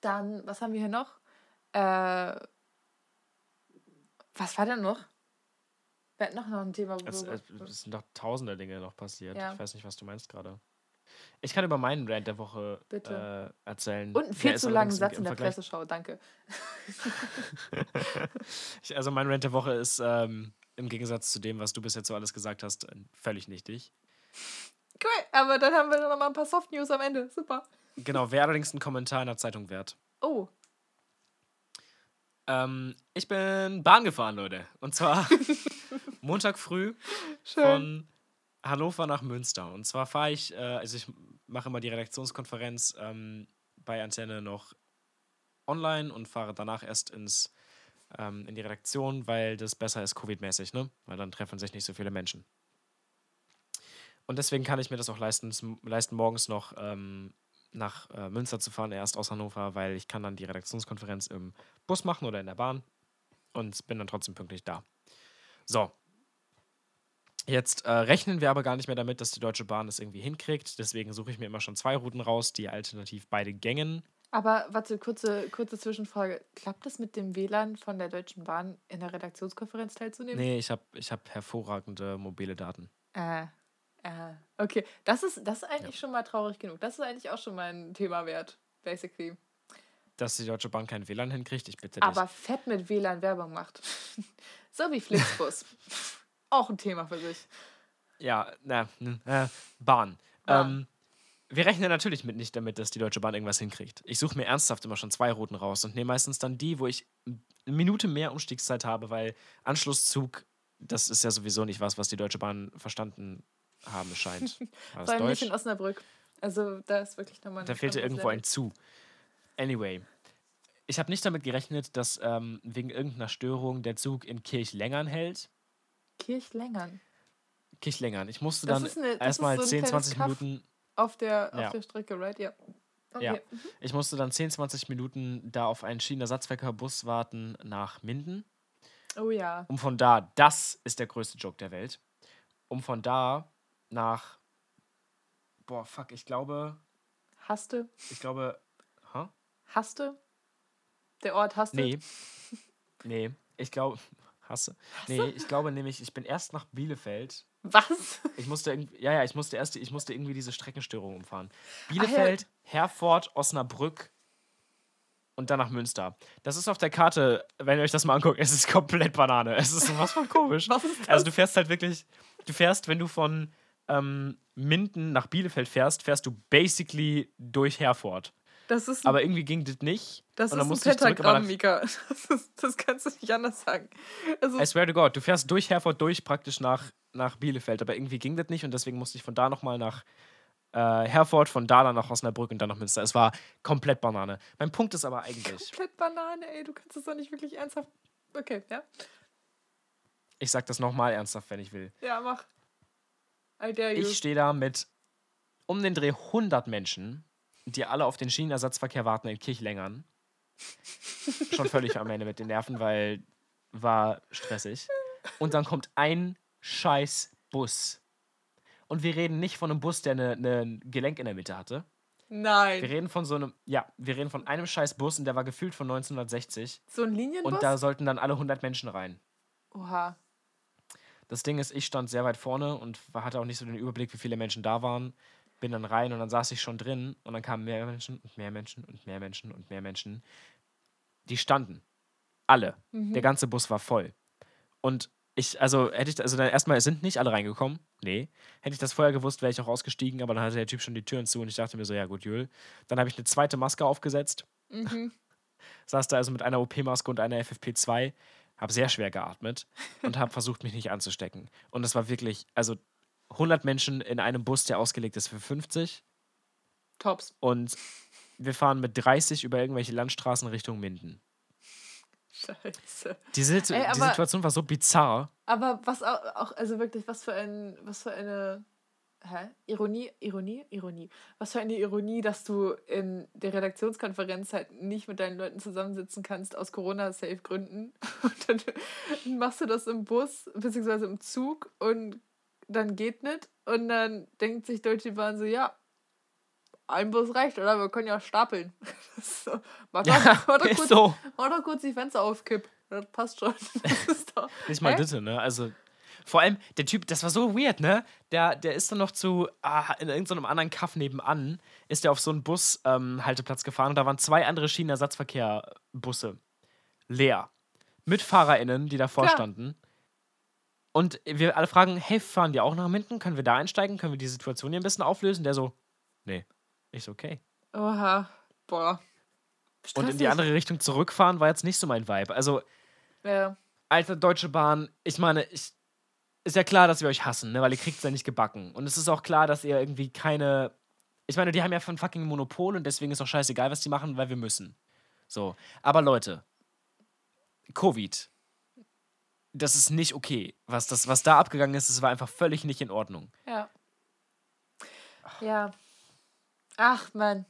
Dann, was haben wir hier noch? Äh, was war denn noch? Wir hatten noch noch ein Thema, wo Es, es, es sind doch tausende Dinge noch passiert. Ja. Ich weiß nicht, was du meinst gerade. Ich kann über meinen Rant der Woche äh, erzählen. Und einen Der viel ist zu langen Satz in der Vergleich- Presseschau, danke. Ich, also mein Rant der Woche ist ähm, im Gegensatz zu dem, was du bis jetzt so alles gesagt hast, äh, völlig nichtig. Cool, aber dann haben wir noch mal ein paar Soft News am Ende. Super. Genau, wäre allerdings ein Kommentar in der Zeitung wert. Oh, Ähm, ich bin Bahn gefahren, Leute. Und zwar Montag früh schön. von Hannover nach Münster. Und zwar fahre ich, äh, also ich mache immer die Redaktionskonferenz ähm, bei Antenne noch online und fahre danach erst ins, ähm, in die Redaktion, weil das besser ist Covid-mäßig, ne? Weil dann treffen sich nicht so viele Menschen. Und deswegen kann ich mir das auch leisten, leisten morgens noch ähm, nach äh, Münster zu fahren, erst aus Hannover, weil ich kann dann die Redaktionskonferenz im Bus machen oder in der Bahn und bin dann trotzdem pünktlich da. So, Jetzt äh, rechnen wir aber gar nicht mehr damit, dass die Deutsche Bahn das irgendwie hinkriegt. Deswegen suche ich mir immer schon zwei Routen raus, die alternativ beide Gängen. Aber warte, kurze, kurze Zwischenfrage. Klappt es mit dem WLAN von der Deutschen Bahn in der Redaktionskonferenz teilzunehmen? Nee, ich habe ich hab hervorragende mobile Daten. Äh, äh, okay. Das ist, das ist eigentlich schon mal traurig genug. Das ist eigentlich auch schon mal ein Thema wert, basically. Dass die Deutsche Bahn kein WLAN hinkriegt, ich bitte dich. Aber fett mit WLAN Werbung macht. so wie Flixbus. auch ein Thema für sich. ja, na, n- äh, Bahn. Bahn. Ähm, wir rechnen natürlich mit nicht damit, dass die Deutsche Bahn irgendwas hinkriegt. Ich suche mir ernsthaft immer schon zwei Routen raus und nehme meistens dann die, wo ich eine Minute mehr Umstiegszeit habe, weil Anschlusszug, das ist ja sowieso nicht was, was die Deutsche Bahn verstanden haben scheint. War Vor allem nicht in Osnabrück. Also da ist wirklich nochmal Da fehlte irgendwo ein zu. Anyway. Ich habe nicht damit gerechnet, dass ähm, wegen irgendeiner Störung der Zug in Kirchlängern hält. Kirchlängern. Kirchlängern. Ich musste dann erstmal so ein 10, kleines 20 Kaff. Minuten. Auf der, Ja. auf der Strecke, right? Ja. Okay. Ja. Ich musste dann 10, 20 Minuten da auf einen Schienenersatzverkehrbus warten nach Minden. Oh ja. Um von da, das ist der größte Joke der Welt. Um von da nach. Boah, fuck, ich glaube. Hasste. Ich glaube. Hä? Hasste? Der Ort Hasste? Nee. Nee, ich glaube. Hasse. Nee, ich glaube nämlich, ich bin erst nach Bielefeld. Was? Ich musste irgendwie, ja, ja, ich musste erst, ich musste irgendwie diese Streckenstörung umfahren. ja. Bielefeld, Herford, Osnabrück und dann nach Münster. Das ist auf der Karte, wenn ihr euch das mal anguckt, es ist komplett Banane. Es ist sowas von komisch. Was ist das? Also du fährst halt wirklich, du fährst, wenn du von ähm, Minden nach Bielefeld fährst, fährst du basically durch Herford. Das ist, Aber irgendwie ging das nicht. das und ist ein Pentagramm, Mika. Das, ist, das kannst du nicht anders sagen. Also, I swear to God, du fährst durch Herford durch praktisch nach, nach Bielefeld, aber irgendwie ging das nicht und deswegen musste ich von da nochmal nach äh, Herford, von da dann nach Osnabrück und dann nach Münster. Es war komplett Banane. Mein Punkt ist aber eigentlich, Komplett Banane, ey. Du kannst das doch nicht wirklich ernsthaft. Okay, ja. ich sag das nochmal ernsthaft, wenn ich will. Ja, mach. I dare you. Ich stehe da mit um den Dreh 100 Menschen, die alle auf den Schienenersatzverkehr warten in Kirchlängern. Schon völlig am Ende mit den Nerven, weil war stressig. Und dann kommt ein scheiß Bus. Und wir reden nicht von einem Bus, der ein Gelenk in der Mitte hatte. Wir Nein. reden von so einem, ja, wir reden von einem scheiß Bus und der war gefühlt von 1960. So ein Linienbus? Und da sollten dann alle 100 Menschen rein. Oha. Das Ding ist, ich stand sehr weit vorne und hatte auch nicht so den Überblick, wie viele Menschen da waren. Bin dann rein und dann saß ich schon drin und dann kamen mehr Menschen und mehr Menschen und mehr Menschen und mehr Menschen. Die standen. Alle. Der ganze Bus war voll. Und ich, also hätte ich, also dann erstmal sind nicht alle reingekommen. Nee. Hätte ich das vorher gewusst, wäre ich auch ausgestiegen, aber dann hatte der Typ schon die Türen zu und ich dachte mir so, ja gut, Jül. Dann habe ich eine zweite Maske aufgesetzt. Mhm. Saß da also mit einer OP-Maske und einer FFP2, habe sehr schwer geatmet und habe versucht, mich nicht anzustecken. Und das war wirklich, also 100 Menschen in einem Bus, der ausgelegt ist für 50 Tops. und wir fahren mit 30 über irgendwelche Landstraßen Richtung Minden. Scheiße. Die, Situ Ey, die Situation war so bizarr. Aber was auch, auch, also wirklich, was für ein, was für eine, hä? Ironie, Ironie, Ironie. Was für eine Ironie, dass du in der Redaktionskonferenz halt nicht mit deinen Leuten zusammensitzen kannst aus Corona-Safe-Gründen. Und dann machst du das im Bus, beziehungsweise im Zug und dann geht nicht. Und dann denkt sich Deutsche Bahn so, ja, ein Bus reicht, oder? Wir können ja stapeln. So, mach, doch, mach, doch ist kurz, so. mach doch kurz die Fenster aufkipp. Das passt schon. Das. Nicht mal Hä? Ditte, ne? Also, vor allem, der Typ, das war so weird, ne? Der, der ist dann noch zu, ah, in irgendeinem anderen Kaff nebenan, ist der auf so einen Bus-Halteplatz gefahren und da waren zwei andere Schienenersatzverkehr-Busse. Leer. Mit FahrerInnen, die davor Klar. standen. Und wir alle fragen, hey, fahren die auch nach Minden? Können wir da einsteigen? Können wir die Situation hier ein bisschen auflösen? Der so, nee. Ich so, okay. Oha. Boah. Und in die Stressig. andere Richtung zurückfahren war jetzt nicht so mein Vibe. Also, Ja. Alter, Deutsche Bahn, ich meine, ich, ist ja klar, dass wir euch hassen, ne? weil ihr kriegt es ja nicht gebacken. Und es ist auch klar, dass ihr irgendwie keine. Ich meine, die haben ja von fucking Monopol und deswegen ist auch scheißegal, was die machen, weil wir müssen. So. Aber Leute, Covid. Das ist nicht okay. Was, das, was da abgegangen ist, das war einfach völlig nicht in Ordnung. Ja. Ja. Ach, Mann.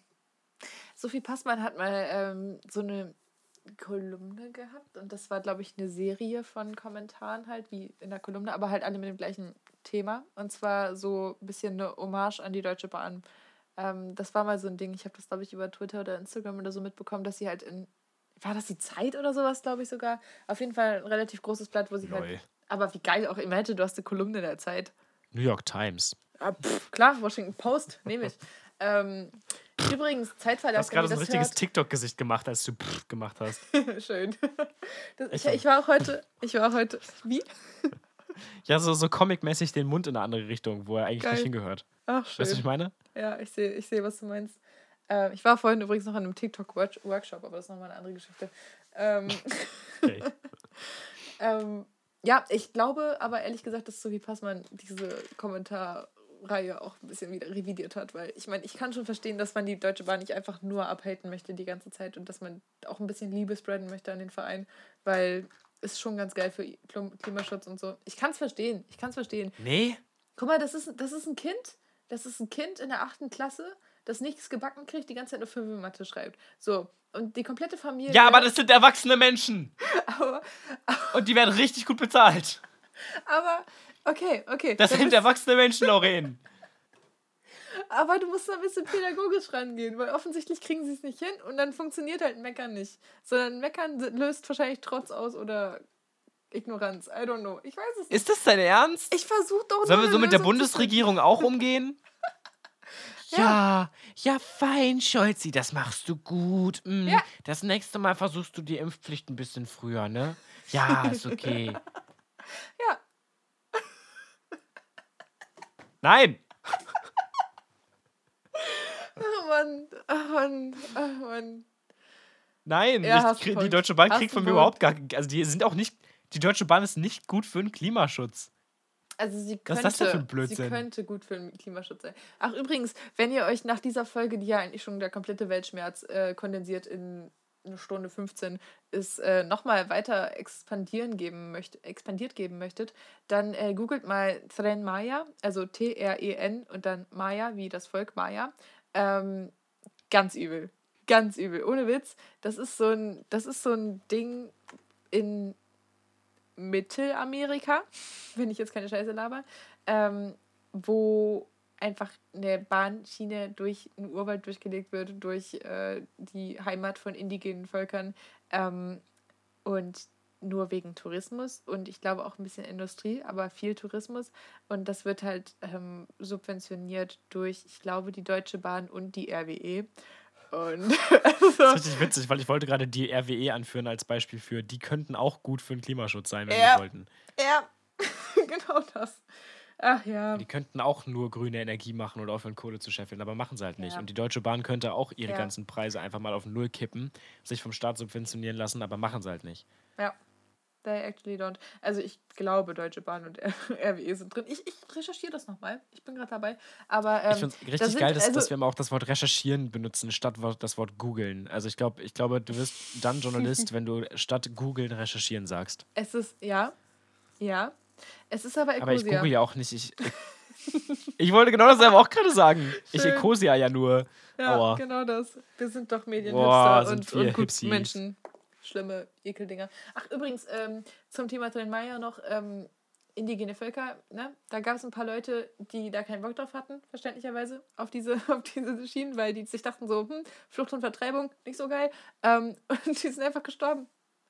Sophie Passmann hat mal ähm, so eine Kolumne gehabt und das war, glaube ich, eine Serie von Kommentaren halt, wie in der Kolumne, aber halt alle mit dem gleichen Thema. Und zwar so ein bisschen eine Hommage an die Deutsche Bahn. Ähm, das war mal so ein Ding, ich habe das, glaube ich, über Twitter oder Instagram oder so mitbekommen, dass sie halt in, war das die Zeit oder sowas, glaube ich sogar? Auf jeden Fall ein relativ großes Blatt, wo sie Lol. halt, aber wie geil auch immer hätte, du hast eine Kolumne der Zeit. New York Times. Ah, pff, klar, Washington Post, nehme ich. ähm, übrigens, Du Zeitverlauf, hast gerade so ein richtiges TikTok-Gesicht gemacht, als du pff gemacht hast. Schön. Das, ich, ich war auch heute, ich war auch heute, wie? Ja, so, so comic-mäßig den Mund in eine andere Richtung, wo er eigentlich Geil. nicht hingehört. Ach, schön. Weißt du, was ich meine? Ja, ich sehe, ich sehe, was du meinst. Ähm, ich war vorhin übrigens noch an einem TikTok-Workshop, aber das ist nochmal eine andere Geschichte. Ähm, Okay. ähm, ja, ich glaube aber ehrlich gesagt, dass Sophie Passmann diese Kommentarreihe auch ein bisschen wieder revidiert hat, weil ich meine, ich kann schon verstehen, dass man die Deutsche Bahn nicht einfach nur abhalten möchte die ganze Zeit und dass man auch ein bisschen Liebe spreaden möchte an den Verein, weil ist schon ganz geil für Klim- Klimaschutz und so. Ich kann es verstehen, ich kann es verstehen. Nee? Guck mal, das ist, das ist ein Kind, das ist ein Kind in der achten Klasse, das nichts gebacken kriegt, die ganze Zeit nur fünf in Mathe schreibt. So, und die komplette Familie. Ja, aber das sind erwachsene Menschen. Aber, Und die werden richtig gut bezahlt. aber okay, okay. Das sind erwachsene Menschen, Lauren. Aber du musst da ein bisschen pädagogisch rangehen, weil offensichtlich kriegen sie es nicht hin und dann funktioniert halt Meckern nicht. Sondern Meckern löst wahrscheinlich Trotz aus oder Ignoranz. I don't know. Ich weiß es nicht. Ist das dein Ernst? Ich versuche doch Sollen wir so mit der Bundesregierung auch umgehen? Ja. Ja, fein, Scholzi, das machst du gut. Mm, Ja. Das nächste Mal versuchst du die Impfpflicht ein bisschen früher, ne? Ja, ist okay. Ja, Nein! ach Mann, ach Mann, ach Mann. Nein, Ja, ich die. Deutsche Bahn kriegt von mir überhaupt gar. Also, die sind auch nicht. Die Deutsche Bahn ist nicht gut für den Klimaschutz. Also sie Was könnte, ist das denn für ein sie Blödsinn? könnte gut für den Klimaschutz sein. Ach übrigens, wenn ihr euch nach dieser Folge, die ja eigentlich schon der komplette Weltschmerz äh, kondensiert in eine Stunde 15 ist, äh, nochmal weiter expandieren geben möcht, expandiert geben möchtet, dann äh, googelt mal Tren Maya, also T-R-E-N und dann Maya, wie das Volk Maya. Ähm, ganz übel. Ganz übel. Ohne Witz. Das ist so ein, das ist so ein Ding in Mittelamerika, wenn ich jetzt keine Scheiße laber, ähm, wo einfach eine Bahnschiene durch den Urwald durchgelegt wird, durch äh, die Heimat von indigenen Völkern ähm, und nur wegen Tourismus und ich glaube auch ein bisschen Industrie, aber viel Tourismus und das wird halt ähm, subventioniert durch, ich glaube, die Deutsche Bahn und die RWE. Und also, Das ist richtig witzig, weil ich wollte gerade die RWE anführen als Beispiel für, die könnten auch gut für den Klimaschutz sein, wenn Ja. sie wollten. ja, genau das. Ach ja. Die könnten auch nur grüne Energie machen oder aufhören, Kohle zu scheffeln, aber machen sie halt nicht. Ja. Und die Deutsche Bahn könnte auch ihre Ja. ganzen Preise einfach mal auf Null kippen, sich vom Staat subventionieren lassen, aber machen sie halt nicht. Ja. They actually don't. Also ich glaube, Deutsche Bahn und RWE sind drin. Ich, ich recherchiere das nochmal. Ich bin gerade dabei. Aber ähm, ich finde es richtig sind- geil, dass, also- dass wir mal auch das Wort recherchieren benutzen, statt das Wort googeln. Also ich glaube, ich glaube, du wirst dann Journalist, wenn du statt googeln recherchieren sagst. es ist, ja, ja. Es ist aber Aber ich Ecosia. google ja auch nicht. Ich, ich wollte genau dasselbe auch gerade sagen. Ich Schön. Ecosia ja nur. Ja, Aua. genau das. Wir sind doch Medienhipster sind und, wir und gut Hipsies. Menschen. Schlimme Ekeldinger. Ach, übrigens, ähm, zum Thema Tren Maya noch, ähm, indigene Völker, ne? Da gab es ein paar Leute, die da keinen Bock drauf hatten, verständlicherweise, auf diese, auf diese Schienen, weil die sich dachten so, hm, Flucht und Vertreibung, nicht so geil. Ähm, und die sind einfach gestorben.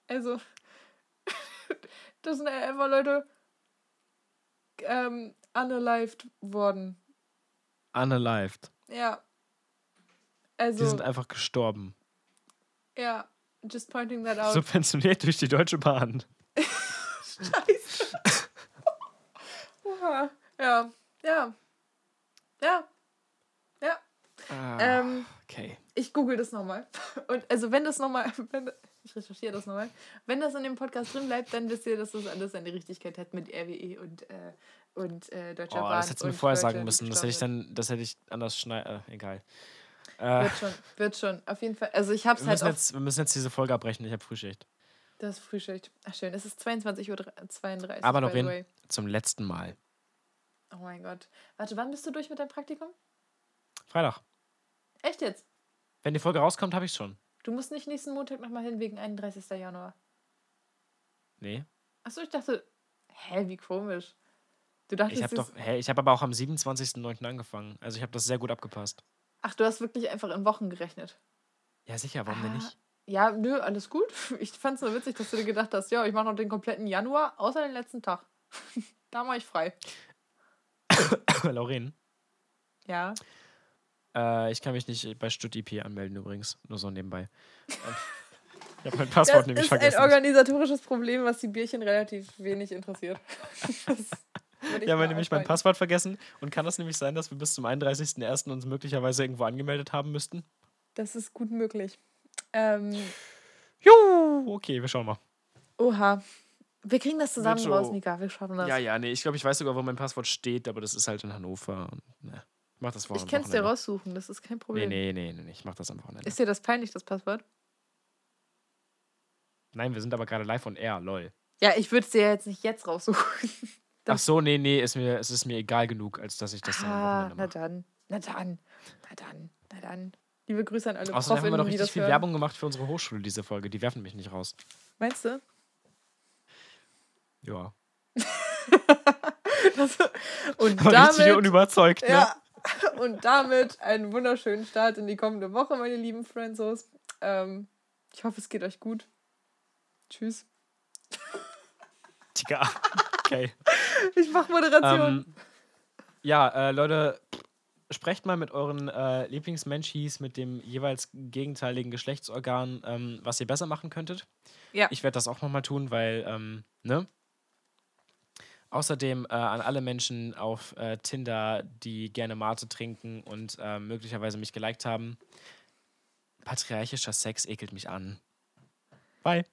Also, das sind einfach Leute ähm, unalived worden. Unalived. Ja. Die Also, sind einfach gestorben. ja, just pointing that out. Subventioniert durch die Deutsche Bahn. Scheiße. Oha. Ja, ja. Ja. Ja. Ah, Ähm, okay. ich google das nochmal. Und also wenn das nochmal, ich recherchiere das nochmal, wenn das in dem Podcast drin bleibt, dann wisst ihr, dass das alles seine Richtigkeit hat mit RWE und, äh, und äh, Deutscher Oh, Bahn. das hättest du mir vorher sagen müssen. Das hätte ich dann, das hätte ich anders schneiden. Äh, egal. Äh, Wird schon, wird schon. Auf jeden Fall. Also ich hab's wir, halt jetzt, wir müssen jetzt diese Folge abbrechen. Ich habe Frühschicht. das Frühschicht. Ach schön, es ist 22.32 Uhr. Aber noch hin. Zum letzten Mal. Oh mein Gott. Warte, wann bist du durch mit deinem Praktikum? Freitag. Echt jetzt? Wenn die Folge rauskommt, habe ich schon. Du musst nicht nächsten Montag nochmal hin wegen 31. Januar. Nee. Achso, ich dachte, hä, wie komisch. Du dachtest, Ich habe doch, ich habe aber auch am 27.09. angefangen. Also ich habe das sehr gut abgepasst. Ach, du hast wirklich einfach in Wochen gerechnet. Ja, sicher, warum denn Ah. nicht? Ja, nö, alles gut. Ich fand's nur witzig, dass du dir gedacht hast, ja, ich mache noch den kompletten Januar, außer den letzten Tag. da mache ich frei. Lauren, Ja. äh, ich kann mich nicht bei StudIP anmelden übrigens. Nur so nebenbei. Ich habe mein Passwort Das nämlich ist ein vergessen. organisatorisches Problem, was die Bierchen relativ wenig interessiert. Das würde ich Ich habe mal nämlich mein. Passwort vergessen. Und kann das nämlich sein, dass wir bis zum 31.01. uns möglicherweise irgendwo angemeldet haben müssten? Das ist gut möglich. Ähm, Juhu, okay, wir schauen mal. oha. Wir kriegen das zusammen Wird raus, Mika. Wir schaffen das. Ja, ja, nee, ich glaube, ich weiß sogar, wo mein Passwort steht, aber das ist halt in Hannover. Und, ne, ich mach das vor ich kann es dir raussuchen, das ist kein Nee, Problem. nee, nee, nee, nee, ich mach das am Wochenende. Ist dir das peinlich, das Passwort? Nein, wir sind aber gerade live on air, lol. Ja, ich würde es dir jetzt nicht jetzt raussuchen. Ach so, nee, nee, ist mir, es ist mir egal genug, als dass ich das dann ah, Wochenende na dann. Na dann. Na dann. Na dann. Liebe Grüße an alle Außerdem haben wir Profinnen, die richtig viel hören. Werbung gemacht für unsere Hochschule, diese Folge. Die werfen mich nicht raus. Meinst du? Ja. Das, und Aber damit, unüberzeugt, ne? ja, und damit einen wunderschönen Start in die kommende Woche, meine lieben Friendsos. Ähm, ich hoffe, es geht euch gut. Tschüss. Digga. Okay. Ich mache Moderation. ähm, ja, äh, Leute, sprecht mal mit euren äh, Lieblingsmenschis mit dem jeweils gegenteiligen Geschlechtsorgan, ähm, was ihr besser machen könntet. ja. Ich werde das auch nochmal tun, weil, ähm, ne? Außerdem äh, an alle Menschen auf äh, Tinder, die gerne Mate trinken und äh, möglicherweise mich geliked haben. Patriarchischer Sex ekelt mich an. Bye.